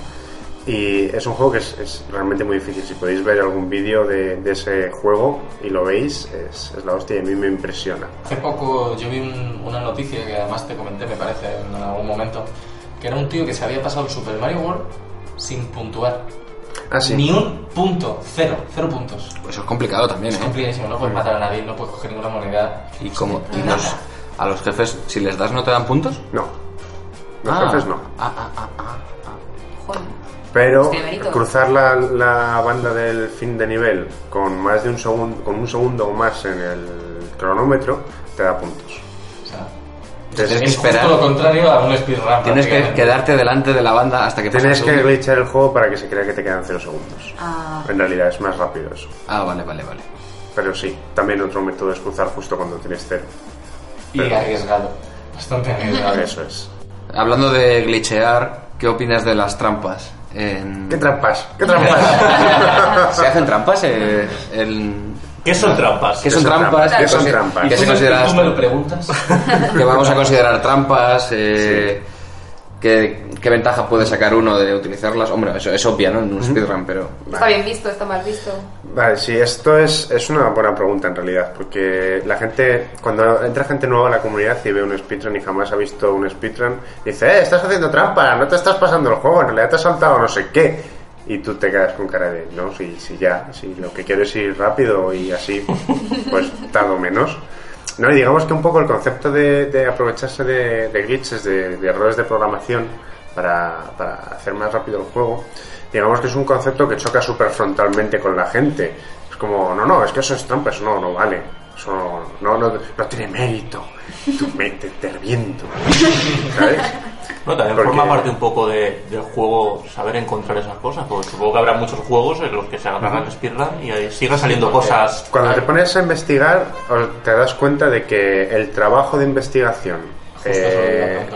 Y es un juego que es, es realmente muy difícil. Si podéis ver algún vídeo de, de ese juego y lo veis, es, es la hostia y a mí me impresiona. Hace poco yo vi un- una noticia que además te comenté, me parece, en algún momento, que era un tío que se había pasado el Super Mario World sin puntuar. Ah, sí. Ni un punto, cero, cero puntos. Pues eso es complicado también, Es ¿eh? complicadísimo, no puedes matar a nadie, no puedes coger ninguna moneda. Y como y los, a los jefes, si les das, no te dan puntos. No. Los Ah. jefes no. Ah, ah, ah, ah, ah. Joder. Pero Hostia, mérito. cruzar la, la banda del fin de nivel con más de un segundo, con un segundo o más en el cronómetro, te da puntos. Tienes que es esperar. justo lo contrario a un speedrun. Tienes que quedarte delante de la banda hasta que Tienes que glitchar el juego para que se crea que te quedan 0 segundos. Ah, En realidad es más rápido eso. Ah, vale, vale, vale. Pero sí, también otro método es cruzar justo cuando tienes cero. Y arriesgado. Bastante arriesgado. Eso es. Hablando de glitchear, ¿qué opinas de las trampas? En- ¿Qué trampas? ¿Qué trampas? ¿Se hacen trampas? eh, en- ¿Qué son trampas? ¿Qué son son trampas? trampas? ¿Qué son trampas? ¿Qué ¿Tú se me- considera ¿Tú me lo preguntas? que vamos a considerar trampas? eh, ¿qué, qué ventaja puede sacar uno de utilizarlas? Hombre, eso es obvio, ¿no? En un speedrun, pero... está bien visto, está mal visto. Vale, sí, esto es, es una buena pregunta en realidad, porque la gente, cuando entra gente nueva a la comunidad y ve un speedrun y jamás ha visto un speedrun, dice, eh, estás haciendo trampa, no te estás pasando el juego, en realidad te has saltado no sé qué. Y tú te quedas con cara de, no, si, si ya, si lo que quiero es ir rápido y así, pues tardo menos. No, y digamos que un poco el concepto de, de aprovecharse de, glitches, de, errores de programación para, para hacer más rápido el juego, digamos que es un concepto que choca súper frontalmente con la gente. Es como, no, no, es que eso es trampa, eso no, no vale. No, no, no, tiene mérito. Tú me, te, reviento. ¿Sabes? No, también Porque- forma parte un poco de- del juego saber encontrar esas cosas, porque supongo que habrá muchos juegos en los que se hagan el speedrun y ahí sigan saliendo cosas. Cuando te pones a investigar, te das cuenta de que el trabajo de investigación eh,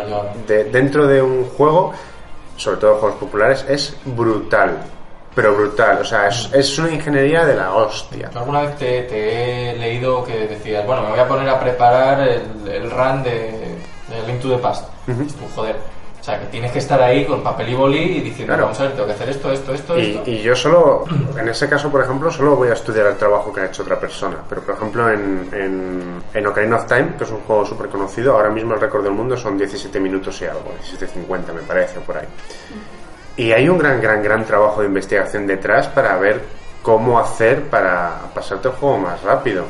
de- dentro de un juego, sobre todo juegos populares, es brutal. Pero brutal. O sea, es, es una ingeniería de la hostia. Alguna vez te, te he leído que decías, bueno, me voy a poner a preparar el, el run de, de Link to the Past. Dices tú, joder. O sea, que tienes que estar ahí con papel y boli y diciendo, Claro. vamos a ver, tengo que hacer esto, esto, esto, Y, esto. y yo solo, en ese caso, por ejemplo, solo voy a estudiar el trabajo que ha hecho otra persona. Pero, por ejemplo, en, en, en Ocarina of Time, que es un juego súper conocido, ahora mismo el récord del mundo son 17 minutos y algo, 17.50 me parece, por ahí. Y hay un gran, gran, gran trabajo de investigación detrás para ver cómo hacer para pasarte el juego más rápido.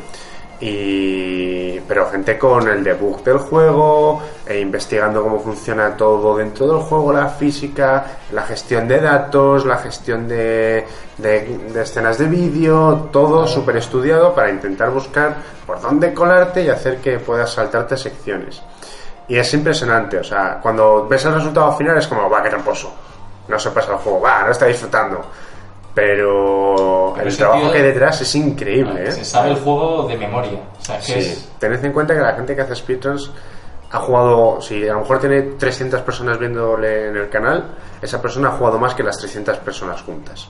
Y, pero gente con el debug del juego, e investigando cómo funciona todo dentro del juego, la física, la gestión de datos, la gestión de, de- de escenas de vídeo, todo súper estudiado para intentar buscar por dónde colarte y hacer que puedas saltarte secciones. Y es impresionante, o sea, cuando ves el resultado final es como, va, qué tramposo. No se pasa el juego, va, no está disfrutando. Pero Pero el trabajo que hay detrás es increíble, ¿eh? se sabe el juego de memoria. O sea, Sí, es... tened en cuenta que la gente que hace speedruns ha jugado, si a lo mejor tiene 300 personas viéndole en el canal, esa persona ha jugado más que las 300 personas juntas.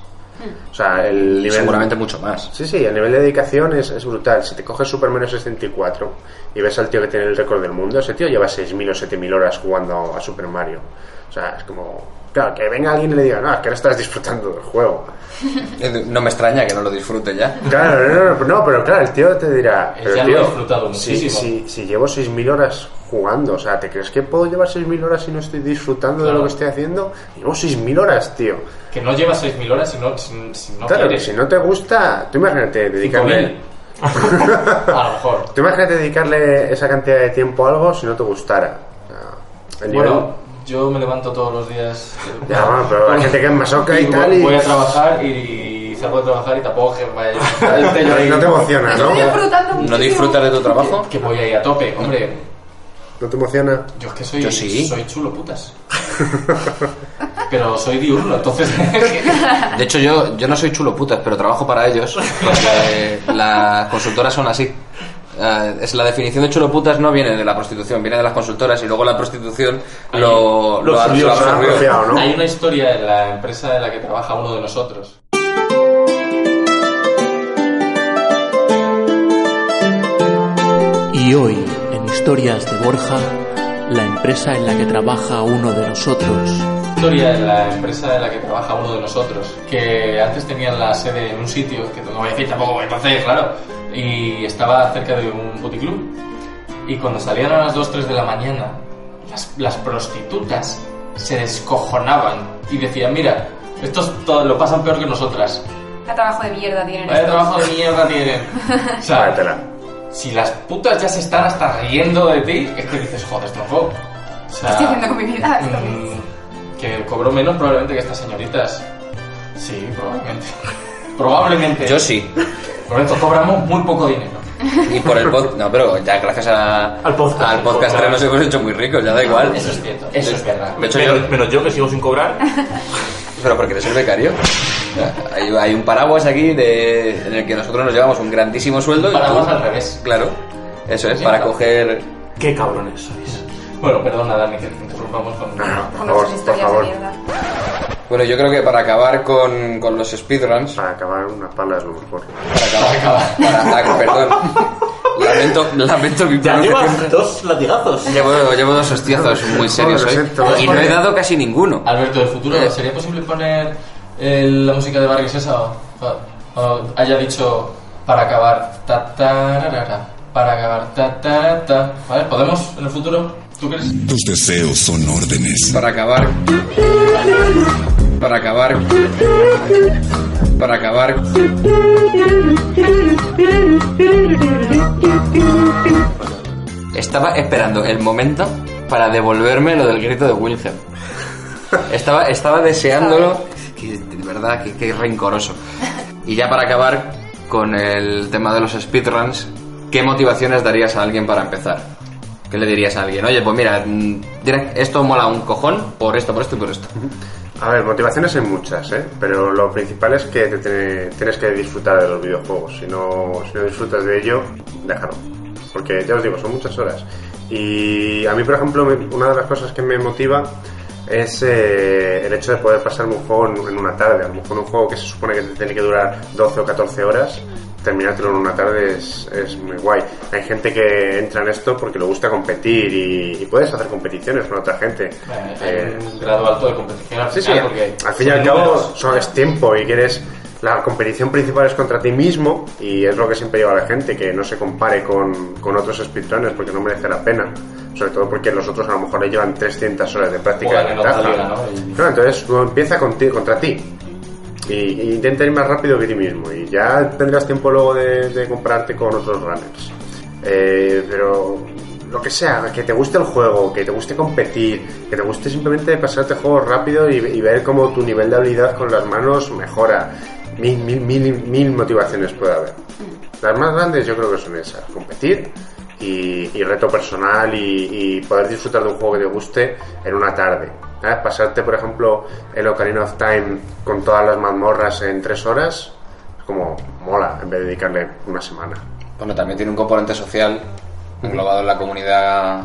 O sea, el nivel... seguramente mucho más. Sí, sí, el nivel de dedicación es, es brutal. Si te coges Super Mario 64 y ves al tío que tiene el récord del mundo, ese tío lleva 6.000 o 7.000 horas jugando a Super Mario. O sea, es como... Claro, que venga alguien y le diga, no, es que no estás disfrutando del juego. No me extraña que no lo disfrute ya. Claro, no, no, no, pero claro, el tío te dirá, pero ya lo tío, disfrutado si, muchísimo. si, si llevo 6.000 horas jugando, o sea, ¿te crees que puedo llevar 6.000 horas si no estoy disfrutando de lo que estoy haciendo? Llevo 6.000 horas, tío. Que no lleva 6.000 horas si no, si, si no claro, que si no te gusta, tú imagínate dedicarle... 5.000. A lo mejor. Tú imagínate dedicarle esa cantidad de tiempo a algo si no te gustara. O sea, el nivel- Bueno, yo me levanto todos los días. Ya, bueno, pero hay gente que es masoca y voy- tal y- Voy a trabajar y salgo de trabajar y tampoco que vaya. no te emociona, ¿no? Estoy disfrutando muchísimo. ¿No disfrutas de tu trabajo? Que voy ahí a tope, hombre. ¿No te emociona? Yo es que soy, Yo sí. soy chulo putas. Pero soy diurno, entonces. De hecho, yo, yo no soy chulo putas, pero trabajo para ellos. Porque las consultoras son así. Eh, es la definición de chulo putas no viene de la prostitución, viene de las consultoras y luego la prostitución lo, lo lo, ha- absorbió, lo ¿no? Hay una historia en la empresa en la que trabaja uno de nosotros. Y hoy, en Historias de Borja, la empresa en la que trabaja uno de nosotros. historia en la empresa en la que trabaja uno de nosotros, que antes tenían la sede en un sitio, que no voy a decir tampoco, entonces, claro, y estaba cerca de un puticlub. Y cuando salían a las 2, 3 de la mañana, las, las prostitutas se descojonaban y decían, mira, estos todo, lo pasan peor que nosotras. Qué trabajo de mierda tienen Vaya estos. trabajo de mierda tienen. O sea. Si las putas ya se están hasta riendo de ti, es que dices, joder, tronco. O sea, ¿Qué estoy haciendo con mi vida? Esto es. mm, que cobró menos probablemente que estas señoritas. Sí, probablemente. probablemente. Yo sí. Por eso cobramos muy poco dinero. Y por el podcast. No, pero ya gracias a- Al podcast. al podcast Podcast. nos hemos hecho muy ricos, ya da igual. Eso es cierto, eso es verdad. De hecho, yo, Menos, menos yo que sigo sin cobrar. pero porque eres el becario. Hay, hay un paraguas aquí de, en el que nosotros nos llevamos un grandísimo sueldo. y Paraguas tú- al revés. Claro. Eso es, para coger. Qué cabrones sois. Bueno, perdona, Dani, que te interrumpamos con. Ah, Con por favor, nuestras por historias de favor. mierda. Bueno, yo creo que para acabar con, con los speedruns. Para acabar una pala es lo mejor. Para acabar. para- ah, perdón. Lamento, lamento mi Ya llevas dos latigazos. Llevo, llevo dos hostiazos muy serios hoy. Y no he dado casi ninguno. Alberto, del futuro, Eh. ¿sería posible poner eh, la música de Barrio Sésamo? O- o haya dicho para acabar ta tararara, para acabar ta ta ta. ¿Vale? ¿Podemos en el futuro? ¿Tú crees? Tus deseos son órdenes. Para acabar. Para acabar. Para acabar. Estaba esperando el momento para devolverme lo del grito de Wilhelm. Estaba, estaba deseándolo. Que, de verdad, que, que rencoroso. Y ya para acabar con el tema de los speedruns, ¿qué motivaciones darías a alguien para empezar? ¿Qué le dirías a alguien? Oye, pues mira, mm, esto mola un cojón por esto, por esto y por esto. A ver, motivaciones hay muchas, ¿eh? Pero lo principal es que te tiene- tienes que disfrutar de los videojuegos. Si no, si no disfrutas de ello, déjalo. Porque ya os digo, son muchas horas. Y a mí, por ejemplo, una de las cosas que me motiva es eh, el hecho de poder pasarme un juego en, una tarde. A lo mejor un juego que se supone que tiene que durar 12 o 14 horas, terminártelo en una tarde es, es muy guay. Hay gente que entra en esto porque le gusta competir y, y puedes hacer competiciones con otra gente. Eh, Eh, Hay un grado alto de competición al Sí, sí, final, porque al fin y al cabo son- es tiempo y quieres... La competición principal es contra ti mismo y es lo que siempre lleva a la gente, que no se compare con, con otros speedrunners porque no merece la pena. Sobre todo porque los otros a lo mejor le llevan 300 horas de práctica de ventaja. ¿no? Y- Claro, entonces tú empieza contra ti y, y intenta ir más rápido que ti mismo y ya tendrás tiempo luego de, de compararte con otros runners. Eh, pero lo que sea, que te guste el juego, que te guste competir, que te guste simplemente pasarte juegos rápido y, y ver cómo tu nivel de habilidad con las manos mejora. Mil, mil, mil, mil motivaciones puede haber. Las más grandes yo creo que son esas, competir y, y reto personal y, y poder disfrutar de un juego que te guste en una tarde. ¿sabes? Pasarte, por ejemplo, el Ocarina of Time con todas las mazmorras en tres horas, es como mola en vez de dedicarle una semana. Bueno, también tiene un componente social englobado en la comunidad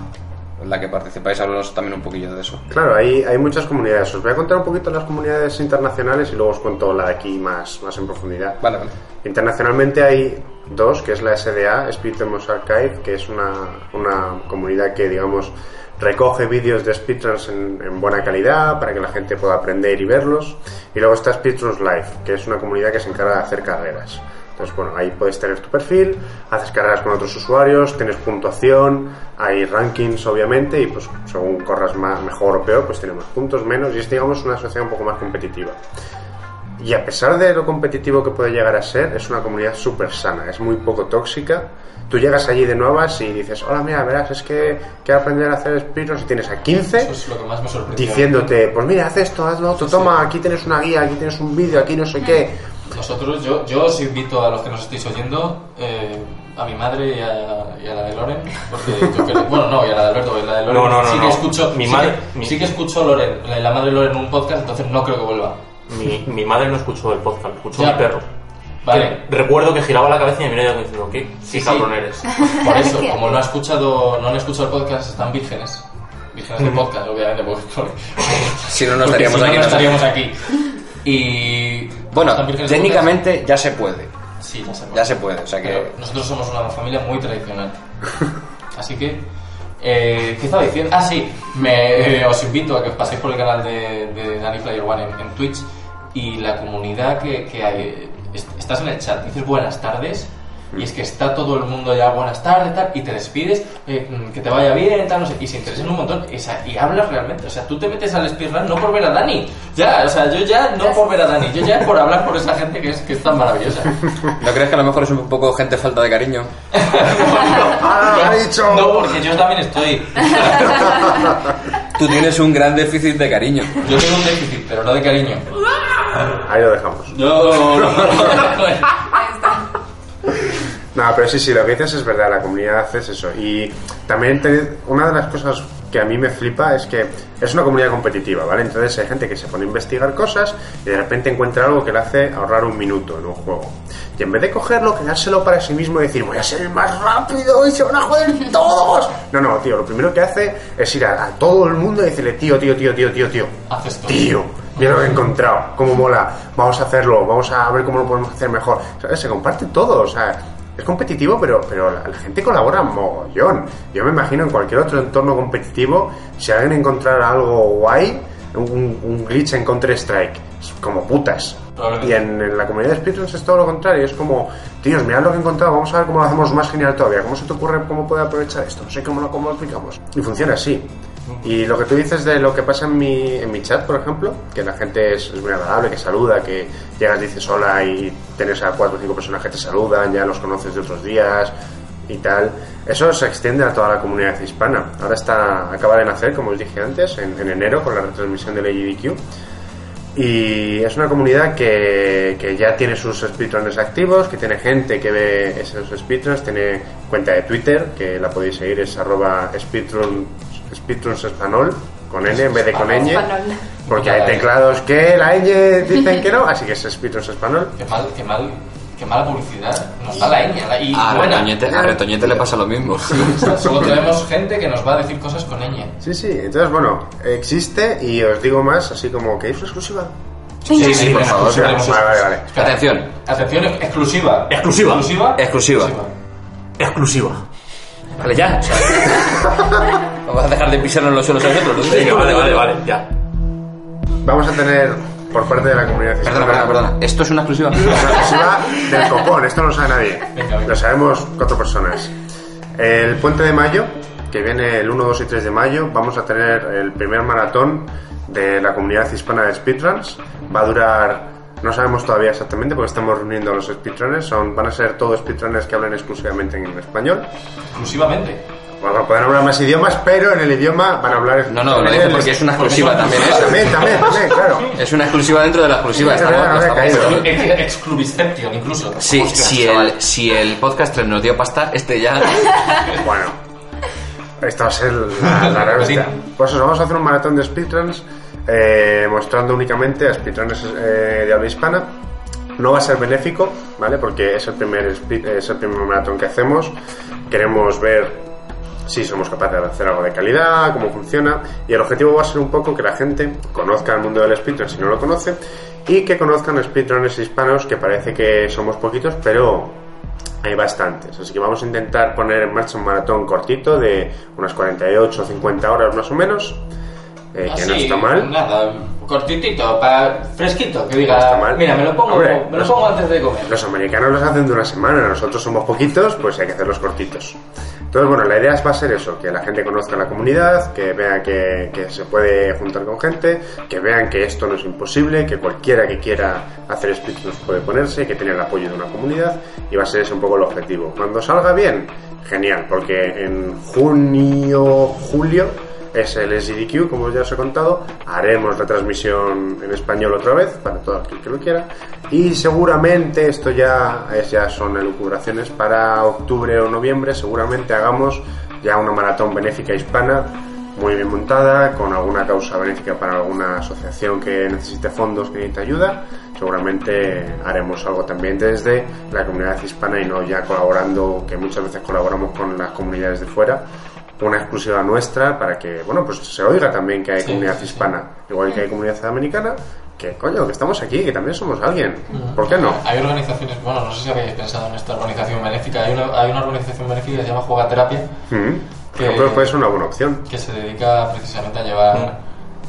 en la que participáis. Háblanos también un poquillo de eso. Claro, hay, hay muchas comunidades. Os voy a contar un poquito las comunidades internacionales y luego os cuento la de aquí más, más en profundidad. Vale, vale. Internacionalmente hay dos, que es la SDA, Speed Archive, que es una, una comunidad que, digamos, recoge vídeos de speedruns en, en buena calidad para que la gente pueda aprender y verlos. Y luego está Speedruns Live, que es una comunidad que se encarga de hacer carreras. Entonces, bueno, ahí puedes tener tu perfil, haces carreras con otros usuarios, tienes puntuación, hay rankings, obviamente, y pues según corras más, mejor o peor, pues tienes más puntos, menos, y es, digamos, una sociedad un poco más competitiva. Y a pesar de lo competitivo que puede llegar a ser, es una comunidad súper sana, es muy poco tóxica. Tú llegas allí de nuevas y dices, hola, mira, verás, es que quiero aprender a hacer speedruns y tienes a 15 Eso es lo que más me sorprendió. diciéndote, pues mira, haz esto, haz lo otro, toma, aquí tienes una guía, aquí tienes un vídeo, aquí no sé qué. Nosotros, yo, yo os invito a los que nos estéis oyendo, eh, a mi madre y a, y a la de Loren, porque yo creo, bueno, no, y a la de Alberto, y la de Loren No, no, no, sí que escucho, Mi sí madre- que, mi- sí que escucho Loren, la, la madre de Loren en un podcast, entonces no creo que vuelva. Mi, mi madre no escuchó el podcast, escuchó Ya. mi perro. Vale, Que recuerdo que giraba la cabeza y me miraba diciendo, ¿qué? Sí, Sí, cabrón sí. eres. por eso, como no ha escuchado, no han escuchado el podcast, están vírgenes. Vírgenes de podcast, obviamente, porque, Si no, no porque estaríamos si no, estaríamos aquí. Y... Bueno, ¿están vírgenes de técnicamente ya se puede. Sí, ya se puede. Ya se puede, o sea que... Pero nosotros somos una familia muy tradicional. Así que, eh, ¿qué estaba diciendo? Ah, sí, me, eh, os invito a que os paséis por el canal de, de Danny Player One en, en Twitch y la comunidad que, que hay. est- Estás en el chat, dices buenas tardes. Y es que está todo el mundo ya buenas tardes tal, y te despides, eh, mm, que te vaya bien, tal, no sé, y se interesan un montón, y, y hablas realmente. O sea, tú te metes al speedrun no por ver a Dani, ya, o sea, yo ya no por ver a Dani, yo ya por hablar por esa gente que es, que es tan maravillosa. ¿No crees que a lo mejor es un poco gente falta de cariño? ¡Ah, lo ha dicho! No, porque yo también estoy. Tú tienes un gran déficit de cariño. Yo tengo un déficit, pero no de cariño. Ahí lo dejamos. No, no, no. No, pero sí, sí, lo que dices es verdad, la comunidad es eso. Y también te- una de las cosas que a mí me flipa es que es una comunidad competitiva, ¿vale? Entonces hay gente que se pone a investigar cosas y de repente encuentra algo que le hace ahorrar un minuto en un juego. Y en vez de cogerlo, quedárselo para sí mismo y decir, voy a ser el más rápido y se van a joder todos. No, no, tío, lo primero que hace es ir a, a todo el mundo y decirle, tío, tío, tío, tío, tío, tío. Haces todo. Tío, mira lo que he encontrado, cómo mola, vamos a hacerlo, vamos a ver cómo lo podemos hacer mejor. ¿Sabes? Se comparte todo, o sea, es competitivo, pero, pero la, la gente colabora mogollón. Yo me imagino en cualquier otro entorno competitivo, si alguien encontrara algo guay, un, un glitch en Counter-Strike, como putas. Y en, en la comunidad de speedruns es todo lo contrario, es como, tíos, mirad lo que he encontrado, vamos a ver cómo lo hacemos más genial todavía, cómo se te ocurre, cómo puede aprovechar esto, no sé cómo lo, cómo lo explicamos. Y funciona así. Y lo que tú dices de lo que pasa en mi, en mi chat, por ejemplo, que la gente es, muy agradable, que saluda, que llegas, dices hola y tienes a cuatro o cinco personas que te saludan, ya los conoces de otros días y tal. Eso se extiende a toda la comunidad hispana. Ahora está, acaba de nacer, como os dije antes, en, en enero con la retransmisión de LGDQ. Y es una comunidad que, que ya tiene sus speedrunners activos, que tiene gente que ve esos speedruns, tiene cuenta de Twitter, que la podéis seguir, es arroba speedrun, speedruns español, con N en vez de con ñ, porque hay teclados que la ñ dicen que no, así que es speedruns español. Qué mal, qué mal, qué mala publicidad. Nos da la ñ. la- A buena. Retoñete, a Retoñete le pasa lo mismo. Solo tenemos gente que nos va a decir cosas con ñ. Sí, sí, entonces bueno, existe y os digo más, así como que es exclusiva. Sí, sí, por favor. Vale, vale, vale. Atención. Atención, ex- exclusiva. Exclusiva. Exclusiva. Exclusiva. Exclusiva. Vale, ya. o sea, Vamos a dejar de pisarnos los suelos a nosotros. ¿no? Venga, vale, vale, vale, ya. Vamos a tener por parte de la comunidad Perdona, perdona, perdona. ¿Esto es una exclusiva? La exclusiva del copón, esto no lo sabe nadie. Venga, venga. Lo sabemos cuatro personas. El puente de mayo, que viene el 1, 2 y 3 de mayo, vamos a tener el primer maratón de la comunidad hispana de speedruns. Va a durar, no sabemos todavía exactamente porque estamos reuniendo a los speedrunners. Son, van a ser todos speedrunners que hablen exclusivamente en español. Exclusivamente. Bueno, pueden hablar más idiomas, pero en el idioma van a hablar... No, no, lo digo porque es una exclusiva también esa. También, también, también, claro. Es una exclusiva dentro de la exclusiva. Sí, Estamos, no había estamos- caído. Ex- Exclubiception, incluso. Sí, Hostia, si chaval. el, si el podcast 3 nos dio pasta, este ya... Bueno, esta va a ser la, la. Pues eso, vamos a hacer un maratón de speedruns eh, mostrando únicamente a speedrunners eh, de habla hispana. No va a ser benéfico, ¿vale? Porque es el primer es el primer maratón que hacemos. Queremos ver si somos capaces de hacer algo de calidad, cómo funciona, y el objetivo va a ser un poco que la gente conozca el mundo del speedrun si no lo conoce, y que conozcan speedrunners hispanos, que parece que somos poquitos, pero hay bastantes. Así que vamos a intentar poner en marcha un maratón cortito de unas 48 o 50 horas más o menos, eh, que no está mal. Nada, cortitito, para fresquito, que diga, No está mal. mira, me lo pongo, Hombre, me lo los- pongo antes de comer. Los americanos los hacen de una semana, nosotros somos poquitos, pues hay que hacerlos cortitos. Entonces, bueno, la idea va a ser eso, que la gente conozca la comunidad, que vea que, que se puede juntar con gente, que vean que esto no es imposible, que cualquiera que quiera hacer speedruns puede ponerse, que tiene el apoyo de una comunidad, y va a ser ese un poco el objetivo. Cuando salga bien, genial, porque en junio, julio es el SDQ, como ya os he contado. Haremos la transmisión en español otra vez para todo aquel que lo quiera. Y seguramente, esto ya, es, ya son elucubraciones, para octubre o noviembre seguramente hagamos ya una maratón benéfica hispana muy bien montada, con alguna causa benéfica para alguna asociación que necesite fondos, que necesite ayuda. Seguramente haremos algo también desde la comunidad hispana y no ya colaborando, que muchas veces colaboramos con las comunidades de fuera una exclusiva nuestra para que, bueno, pues se oiga también que hay Sí, comunidad sí, sí. hispana, igual que hay comunidad americana, que coño, que estamos aquí, que también somos alguien. ¿Por qué no? Hay organizaciones, bueno, no sé si habéis pensado en esta organización benéfica. Hay una, hay una organización benéfica que se llama Jugaterapia, Mm. Por Que- ejemplo, puede ser una buena opción. que se dedica precisamente a llevar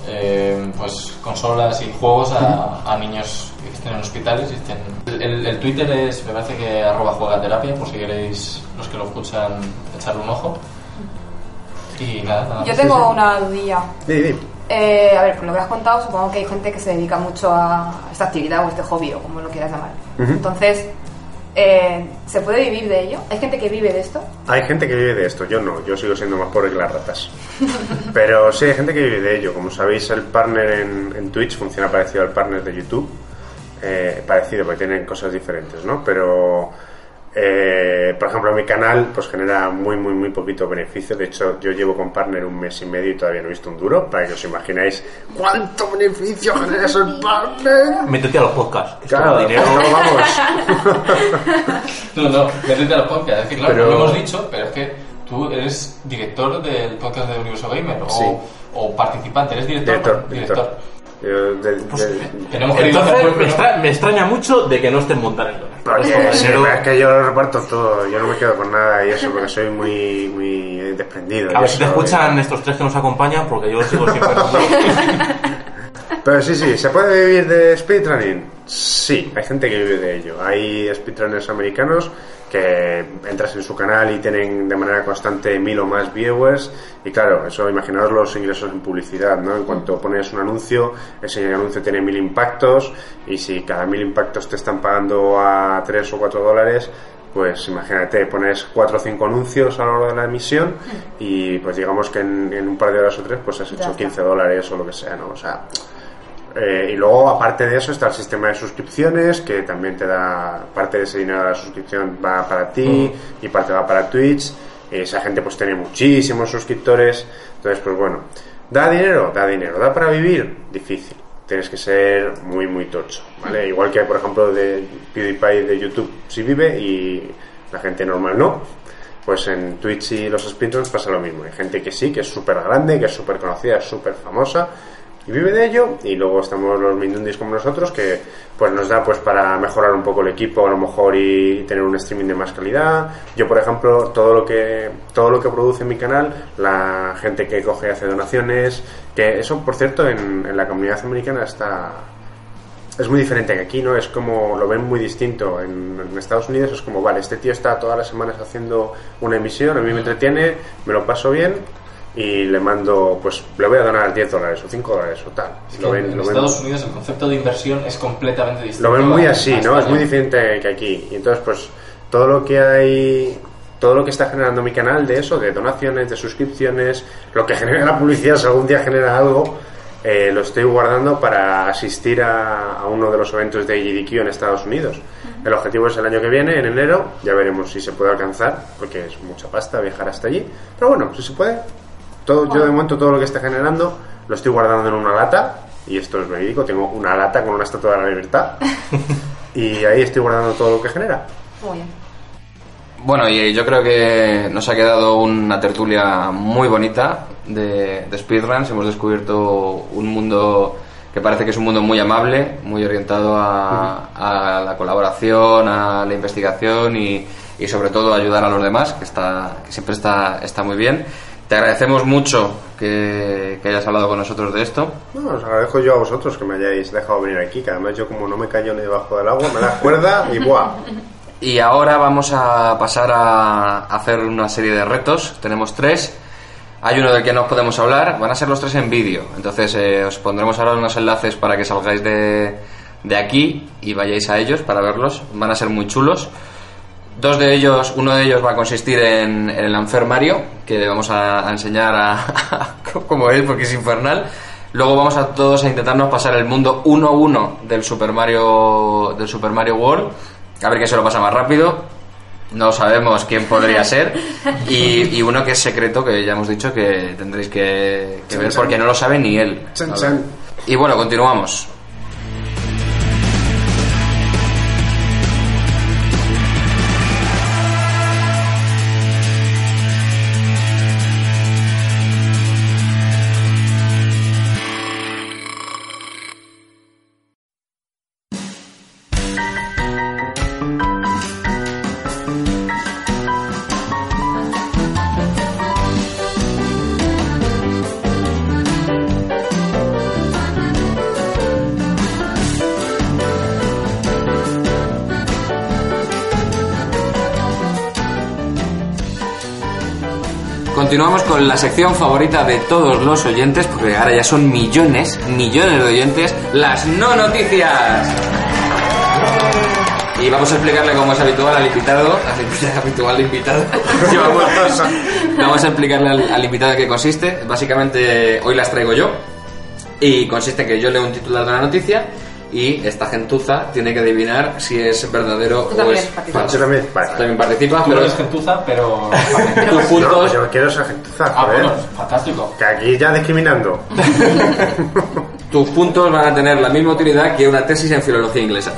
eh, pues consolas y juegos a, a niños que estén en hospitales. Y estén... El, el- el Twitter es, me parece que arroba juegaterapia, por si queréis, los que lo escuchan, echarle un ojo. Y nada, nada Yo tengo una dudilla. Di, di. Eh, a ver, por lo que has contado, supongo que hay gente que se dedica mucho a esta actividad o este hobby o como lo quieras llamar. Entonces, eh, ¿se puede vivir de ello? ¿Hay gente que vive de esto? Hay gente que vive de esto, yo no, yo sigo siendo más pobre que las ratas. Pero sí, hay gente que vive de ello. Como sabéis, el partner en, en Twitch funciona parecido al partner de YouTube. Eh, parecido, porque tienen cosas diferentes, ¿no? Pero, eh, por ejemplo, mi canal pues genera muy, muy, muy poquito beneficio. De hecho, yo llevo con partner un mes y medio y todavía no he visto un duro, para que os imagináis cuánto beneficio genera eso el partner. Métete a los podcasts. Claro, dinero. no, vamos. No, no, métete al podcast. Es que claro, Pero- no lo hemos dicho, pero es que tú eres director del podcast de Universo Gamer o, Sí. o participante, eres director. Director, director. director. Querido hacer Entonces, me, pero- extra- me extraña mucho de que no estén montando. Porque sí, es que yo lo reparto todo, yo no me quedo con nada y eso porque soy muy, muy desprendido. A ver si te escuchan estos tres que nos acompañan, porque yo sigo siempre. Pero sí, sí, ¿se puede vivir de speedrunning? Sí, hay gente que vive de ello. Hay speedrunners americanos que entras en su canal y tienen de manera constante mil o más viewers y claro, eso imaginaos los ingresos en publicidad, ¿no? En cuanto pones un anuncio, ese anuncio tiene mil impactos y si cada mil impactos te están pagando a 3 o 4 dólares, pues imagínate, pones cuatro o cinco anuncios a lo largo de la emisión y pues digamos que en, en un par de horas o tres pues has hecho está. 15 dólares o lo que sea, ¿no? O sea, eh, y luego, aparte de eso, está el sistema de suscripciones, que también te da parte de ese dinero de la suscripción va para ti y parte va para Twitch. Y esa gente pues tiene muchísimos suscriptores. Entonces, pues bueno, ¿da dinero? Da dinero. ¿Da para vivir? Difícil. Tienes que ser muy, muy tocho, ¿vale? Igual que, por ejemplo, de PewDiePie de YouTube sí vive y la gente normal no. Pues en Twitch y los speedruns pasa lo mismo. Hay gente que sí, que es súper grande, que es súper conocida, es súper famosa y vive de ello. Y luego estamos los Mindundis como nosotros, que pues nos da pues para mejorar un poco el equipo a lo mejor y tener un streaming de más calidad. Yo, por ejemplo, todo lo que todo lo que produce mi canal, la gente que coge hace donaciones, que eso, por cierto, en, en la comunidad americana está es muy diferente que aquí, ¿no? Es como, lo ven muy distinto. En, en Estados Unidos es como, vale, este tío está todas las semanas haciendo una emisión, a mí me entretiene, me lo paso bien y le mando, pues le voy a donar 10 dólares o 5 dólares o tal. Es Lo que ven, en lo ven- Estados Unidos el concepto de inversión es completamente distinto. lo ven muy así, ¿no? Es muy diferente que aquí. Y entonces, pues, todo lo que hay, todo lo que está generando mi canal de eso, de donaciones, de suscripciones, lo que genera la publicidad, si algún día genera algo, eh, lo estoy guardando para asistir a, a uno de los eventos de GDQ en Estados Unidos. El objetivo es el año que viene, en enero, ya veremos si se puede alcanzar, porque es mucha pasta viajar hasta allí. Pero bueno, si se puede, todo, yo de momento todo lo que está generando lo estoy guardando en una lata, y esto es verídico, tengo una lata con una estatua de la libertad, y ahí estoy guardando todo lo que genera. Muy bien. Bueno, y yo creo que nos ha quedado una tertulia muy bonita de, de speedruns. Hemos descubierto un mundo que parece que es un mundo muy amable, muy orientado a, a la colaboración, a la investigación y, y sobre todo a ayudar a los demás, que, está, que siempre está, está muy bien. Te agradecemos mucho que, que hayas hablado con nosotros de esto. No, os agradezco yo a vosotros que me hayáis dejado venir aquí, que además yo como no me callo ni debajo del agua, me das cuerda y ¡buah! Y ahora vamos a pasar a hacer una serie de retos. Tenemos tres. Hay uno del que no os podemos hablar. Van a ser los tres en vídeo. Entonces eh, os pondremos ahora unos enlaces para que salgáis de, de aquí y vayáis a ellos para verlos. Van a ser muy chulos. Dos de ellos, uno de ellos va a consistir en, en el enfermario, que vamos a, a enseñar a, como él, porque es infernal. Luego vamos a todos a intentarnos pasar el mundo 1-1 del Super Mario del Super Mario World. A ver quién se lo pasa más rápido. No sabemos quién podría ser. Y, y uno que es secreto, que ya hemos dicho que tendréis que, que Chan, ver chan. porque no lo sabe ni él. Chan. Y bueno, continuamos. Con la sección favorita de todos los oyentes, porque ahora ya son millones, millones de oyentes, las no noticias. Y vamos a explicarle cómo es habitual al invitado, al habitual al invitado. Vamos a explicarle al, al invitado en qué consiste. Básicamente hoy las traigo yo y consiste en que yo leo un titular de una noticia y esta gentuza tiene que adivinar si es verdadero Tú o es participas. falso. Yo también, vale. También participas, Tú pero eres gentuza, pero... tus No, puntos yo quiero esa gentuza, Ah, joder. bueno, fantástico. Que aquí ya discriminando. Tus puntos van a tener la misma utilidad que una tesis en filología inglesa.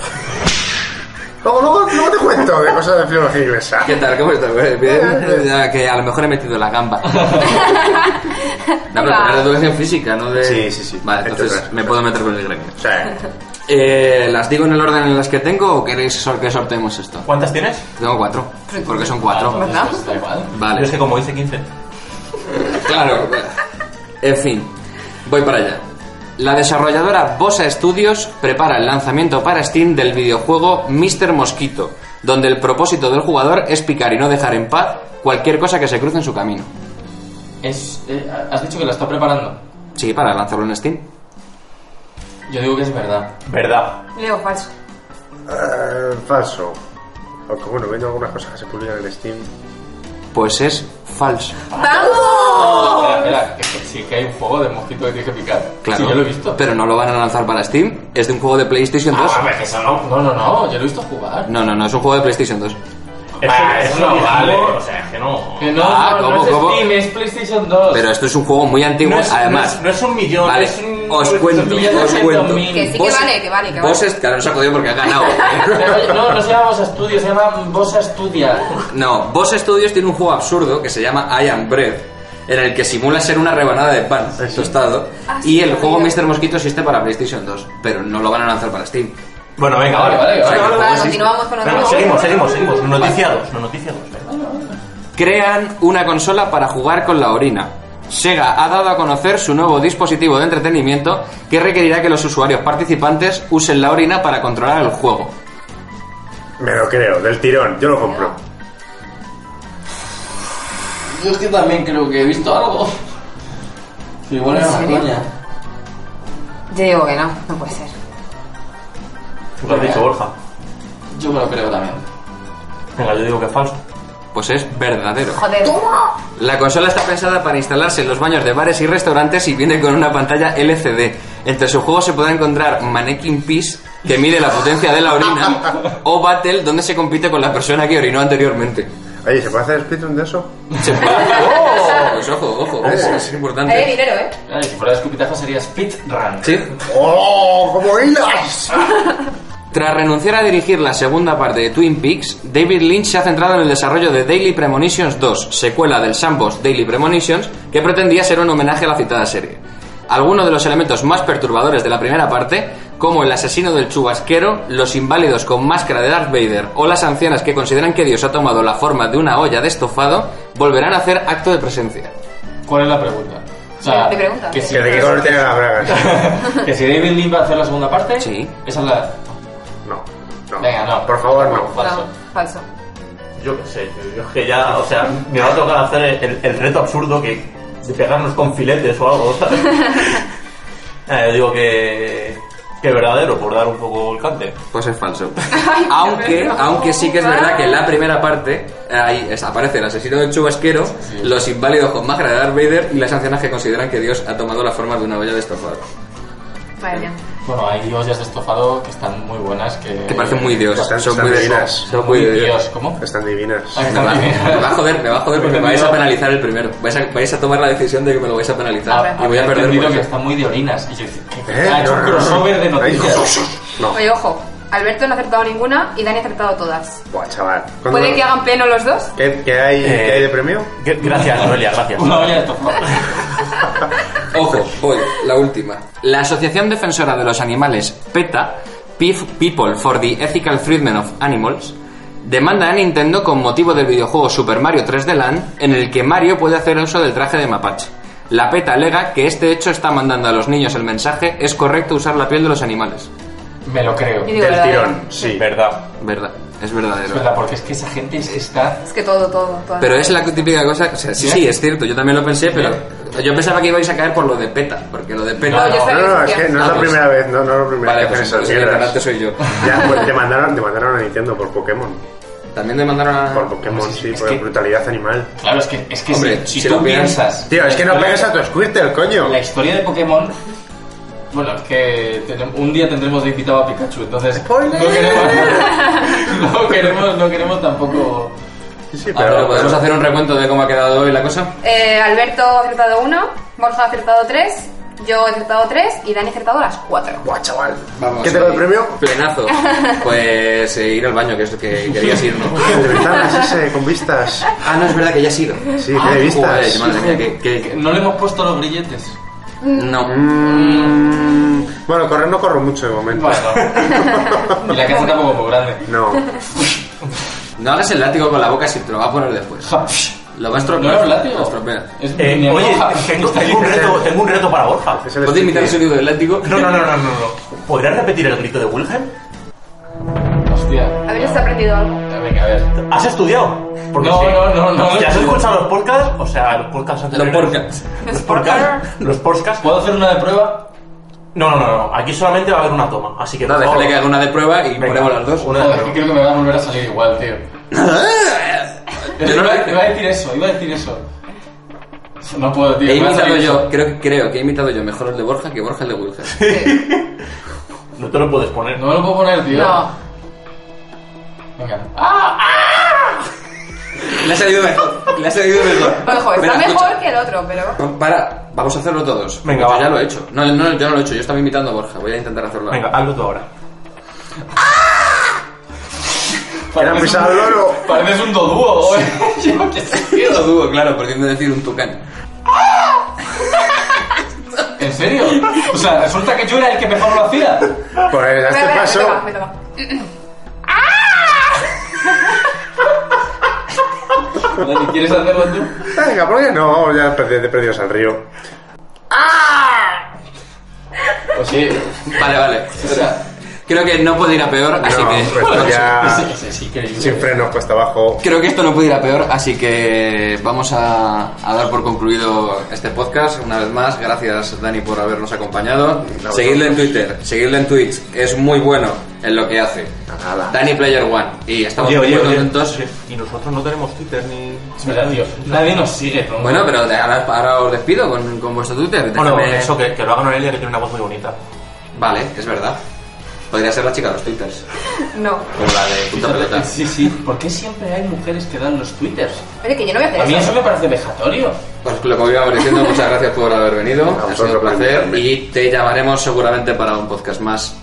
Luego, luego, luego te cuento de cosas de filología inglesa. ¿Qué tal? ¿Cómo estás? Bien, ya que a lo mejor he metido la gamba. No, pero tener de educación física, ¿no? De... Sí, sí, sí. Vale, entonces Entonces, me puedo meter con el gremio. O sea, Eh, ¿Las digo en el orden en las que tengo o queréis que sorteemos esto? ¿Cuántas tienes? Tengo cuatro, porque son cuatro. ¿Verdad? Da igual. Yo Vale, es que como dice 15. claro. En fin, voy para allá. La desarrolladora Bosa Studios prepara el lanzamiento para Steam del videojuego Mr. Mosquito, donde el propósito del jugador es picar y no dejar en paz cualquier cosa que se cruce en su camino. Es, eh, has dicho que la está preparando. Sí, para lanzarlo en Steam. Yo digo que es verdad. ¿Verdad? Leo falso. eh, falso. Aunque bueno, viendo algunas cosas que se publican en Steam. Pues es falso. ¡Vamos! Espera, espera, que, que sí que hay un juego de mosquito que tienes que picar. Claro, Sí, yo lo he visto. pero no lo van a lanzar para Steam. Es de un juego de PlayStation 2. Ah, eso no, no, no, no, yo lo he visto jugar. No, no, no, es un juego de PlayStation 2. Ah, eso no vale. O sea, que no. Que no, Ah, no, ¿cómo, no es cómo? Steam, es PlayStation 2. Pero esto es un juego muy antiguo, No es, además. no es, no es un millón, Vale, es un. os cuento, os cuento. mil. Que sí que vale, que vale, que Vos vale. es, claro, no se ha jodido porque ha ganado. Pero no, no se llama Bosa Studio, se llama Bosa Studia. no, Boss Studios tiene un juego absurdo que se llama I Am Bread, en el que simula ser una rebanada de pan tostado. Ah, sí, y el juego. Mr. Mosquito existe para PlayStation 2, pero no lo van a lanzar para Steam. Bueno, venga, Vale, vale. vale, continuamos con los Venga, seguimos, seguimos, seguimos. No noticiados, no noticiados. venga. Crean una consola para jugar con la orina. Sega ha dado a conocer su nuevo dispositivo de entretenimiento que requerirá que los usuarios participantes usen la orina para controlar el juego. Me lo creo, del tirón, yo lo compro. Yo es que también creo que he visto algo. Que igual ¿En era una coña. Yo digo que no, no puede ser. Tú lo has dicho, Borja. Yo me lo creo también. Venga, yo digo que es falso. Pues es verdadero. Joder. La consola está pensada para instalarse en los baños de bares y restaurantes y viene con una pantalla LCD. Entre sus juegos se podrá encontrar Mannequin Peace, que mide la potencia de la orina, o Battle, donde se compite con la persona que orinó anteriormente. Oye, ¿se puede hacer speedrun de eso? Se puede- ¡Oh! Pues ojo, ojo, es, es Hay importante. dinero, ¿eh? Ay, si fuera de escupitajo sería Speedrun. Sí. ¡Oh! ¡Como hilas! Tras renunciar a dirigir la segunda parte de Twin Peaks, David Lynch se ha centrado en el desarrollo de Daily Premonitions 2, secuela del Sandbox Daily Premonitions, que pretendía ser un homenaje a la citada serie. Algunos de los elementos más perturbadores de la primera parte, como el asesino del chubasquero, los inválidos con máscara de Darth Vader o las ancianas que consideran que Dios ha tomado la forma de una olla de estofado, volverán a hacer acto de presencia. ¿Cuál es la pregunta? O ¿Qué pregunta? Que si, Que de qué color tiene las bragas. que si David Lynch va a hacer la segunda parte, Sí. esa es la... No. Venga, no. Por favor, no. Falso. No, falso. Yo qué sé, yo, es que ya, o sea, me va a tocar hacer el, el reto absurdo que de pegarnos con filetes o algo, ¿sabes? Eh, yo digo que, que verdadero, por dar un poco el cante. Pues es falso. aunque, aunque sí que es verdad que en la primera parte ahí es- aparece el asesino del chubasquero, los inválidos con máscara de Darth Vader y las ancianas que consideran que Dios ha tomado la forma de una olla de estofado. Mía. Bueno, hay ollas de estofado que están muy buenas, que... Que parecen muy Dios. Están- Son están muy divinas. Son muy Dios. Dios, ¿cómo? Están divinas. Ah, Me están va, divinas. me va a joder, me va a joder porque me vais a penalizar el primero. Vais a, vais a tomar la decisión de que me lo vais a penalizar. y voy a perder que eso. están muy de orinas. Y yo decía, ¿qué- ¿Eh? ha hecho un crossover de noticias. No. Oye, ojo. Alberto no ha acertado ninguna y Dani ha acertado todas. Buah, chaval. ¿Cuándo- ¿Puede que hagan pleno los dos? ¿Qué, qué hay, Eh, ¿Qué hay de premio? Gracias, Noelia, gracias. Una olla de. Ojo, voy, la última. La Asociación Defensora de los Animales, PETA, People for the Ethical Treatment of Animals, demanda a Nintendo con motivo del videojuego Super Mario 3D Land, en el que Mario puede hacer uso del traje de mapache. La PETA alega que este hecho está mandando a los niños el mensaje es correcto usar la piel de los animales. Me lo creo. Digo Del verdadero. tirón, sí. Verdad. Verdad, es Es verdadero. verdad, porque es que esa gente es que está... Es que todo, todo, todo. Pero es la típica cosa, o sea, sí, sí, es cierto, yo también lo pensé, pero yo pensaba que ibais a caer por lo de PETA, porque lo de PETA... No, No, no, es que no es la pues- primera vez, no, no es la primera Vale, vez que pues esas el mierdas. ignorante soy yo. Ya, pues demandaron, demandaron a Nintendo por Pokémon. También demandaron a... Por Pokémon, sí, por que- brutalidad animal. Claro, es que, es que Hombre, si, si si tú piensas-. Tío, es que no la pegues a tu Squirtle, coño. La historia de Pokémon... Bueno, es que un día tendremos de invitado a Pikachu, entonces... ¡Spoiler! No queremos, no queremos, no queremos tampoco... Sí, Ah, pero podemos hacer un recuento de cómo ha quedado hoy la cosa. Eh, Alberto ha acertado uno, Borja ha acertado tres, yo he acertado tres y Dani ha acertado las cuatro. Buah, chaval. Vamos. ¿Qué te da el premio? Plenazo. Pues eh, ir al baño, que es lo que querías ir, ¿no? De ventanas ese, con vistas. Ah, no, es verdad que ya has ido. Sí, tiene vistas. Joder, madre mía, que... que- Que No le hemos puesto los grilletes. No. Mm, bueno, correr no corro mucho de momento. Bueno. y la casa tampoco es muy grande. No. No hagas el látigo con la boca si te lo va a poner después. Lo va a estropear. ¿No era un látigo? Lo estropea. Es Eh, oye, hoja. tengo, un reto, tengo un reto para Borja. ¿Puedes imitar el sonido del látigo? No, no, no, no, no, no. ¿Podrías repetir el grito de Wilhelm? Hostia. A ver si has aprendido algo. Venga, a ver. ¿Has estudiado? Porque No, sí. no, no, no. ¿Ya has escuchado los podcasts? O sea, los podcasts anteriores. podcasts. Los podcasts. Los podcasts. ¿Puedo hacer una de prueba? No, no, no, no. Aquí solamente va a haber una toma. Así que No, por déjale favor, que haga una de prueba y Venga, ponemos las dos. una- Joder, que creo que me va a volver a salir igual, tío. Yo no iba, a decir eso, iba a decir eso. No puedo, tío. He imitado yo, creo, que- creo que he imitado yo mejor el de Borja que Borja el de Wilhelm. No te lo puedes poner. No me lo puedo poner, tío. No. Venga. ¡Ah! Le ha salido mejor. Le ha salido mejor. Ojo, está mejor escucha. que el otro, pero. Para, vamos a hacerlo todos. Venga, Yo va. ya lo he hecho. No, no, yo no lo he hecho. Yo estaba imitando a Borja. Voy a intentar hacerlo. Venga, hazlo tú ahora. Era Pareces pisar al un- loro. Pareces un dodúo, güey. Yo qué sé. Lo dudo, claro, pudiendo decir un tucán. ¿En serio? O sea, resulta que yo era el que mejor lo hacía. Pues a este espera, paso. me toca, me toca. Dani, ¿quieres hacerlo tú? Venga, ¿por qué no? Ya de perdidos al río. Pues sí. Vale, vale. O sea, Creo que no puede ir a peor, así No, que. pues ya. Sin frenos, cuesta abajo. Creo que esto no puede ir a peor, así que vamos a, a dar por concluido este podcast. Una vez más, gracias Dani por habernos acompañado. vosotros. Seguidle en Twitter, seguidle en Twitch, es muy bueno en lo que hace. Nada. Dani Player One. Y estamos Oye, oye, muy oye. contentos. Y nosotros no tenemos Twitter ni. Es verdad, tío. Nadie nos sigue, ¿no? Bueno, pero ahora, ahora os despido con, con vuestro Twitter. Bueno, Déjame- eso, que, que lo haga Noelia, que tiene una voz muy bonita. Vale, es verdad. Podría ser la chica de los Twitters. No. Como la de punta pelota. Sí, sí. ¿Por qué siempre hay mujeres que dan los twitters? Oye, que yo no voy a hacer A mí eso. eso me parece vejatorio. Pues lo que íbamos diciendo, muchas gracias por haber venido. Ha sido un placer. Y te llamaremos seguramente para un podcast más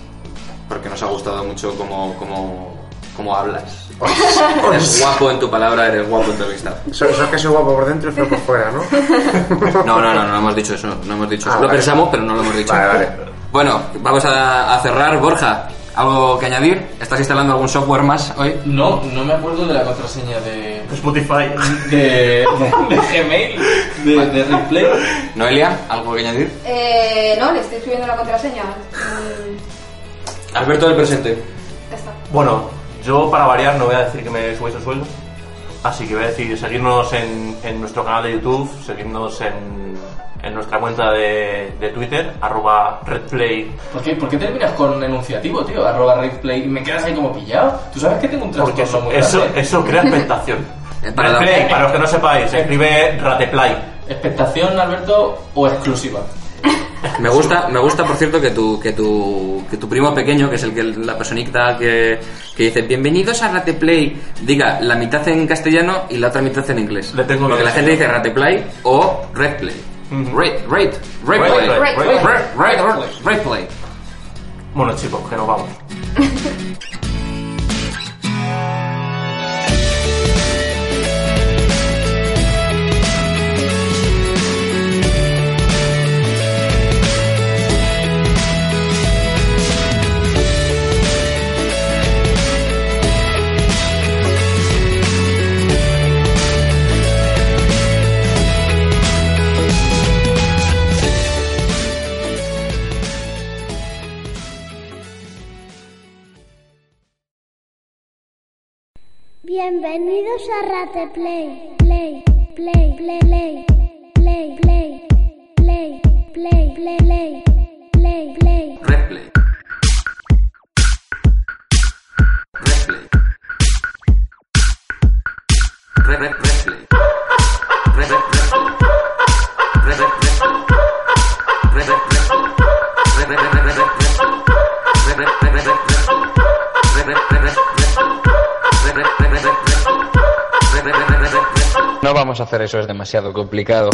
porque nos ha gustado mucho cómo, cómo, cómo hablas. Eres guapo en tu palabra, eres guapo en tu amistad. Eso, eso es que soy guapo por dentro y feo por fuera, ¿no? No, no, no, no hemos dicho eso, no hemos dicho Ah, eso. Lo pensamos, pero no lo hemos dicho. Vale, vale. Bueno, vamos a, a cerrar. Borja, ¿algo que añadir? ¿Estás instalando algún software más hoy? No, no me acuerdo de la contraseña de. Spotify. de, de, de Gmail, de, de Replay. Noelia, ¿algo que añadir? Eh, no, le estoy escribiendo la contraseña. Mm, Alberto del presente. ya está. Bueno, yo para variar no voy a decir que me subáis el sueldo. Así que voy a decir seguirnos en, en nuestro canal de YouTube, seguirnos en, en nuestra cuenta de, de Twitter, arroba redplay. ¿Por qué, ¿Por qué terminas con enunciativo, tío? Arroba Replay y me quedas ahí como pillado. Tú sabes que tengo un Porque trastorno eso, muy eso, grande. eso crea expectación. Para Redplay, para los que no sepáis, se escribe rateplay. ¿Expectación, Alberto, o exclusiva? Me gusta, me gusta por cierto que tu, que tu, que tu primo pequeño, que es el que la personita que, que dice bienvenidos a Rateplay, diga la mitad en castellano y la otra mitad en inglés. Le tengo Porque que la gente dice Rateplay o Redplay. Rateplay. rate, rate. Rate, rate, Rateplay. Bueno chicos, que nos vamos. Bienvenidos a Rate Play. Play, play, play, play, play, play, play, play, play, play, play, eso, es demasiado complicado.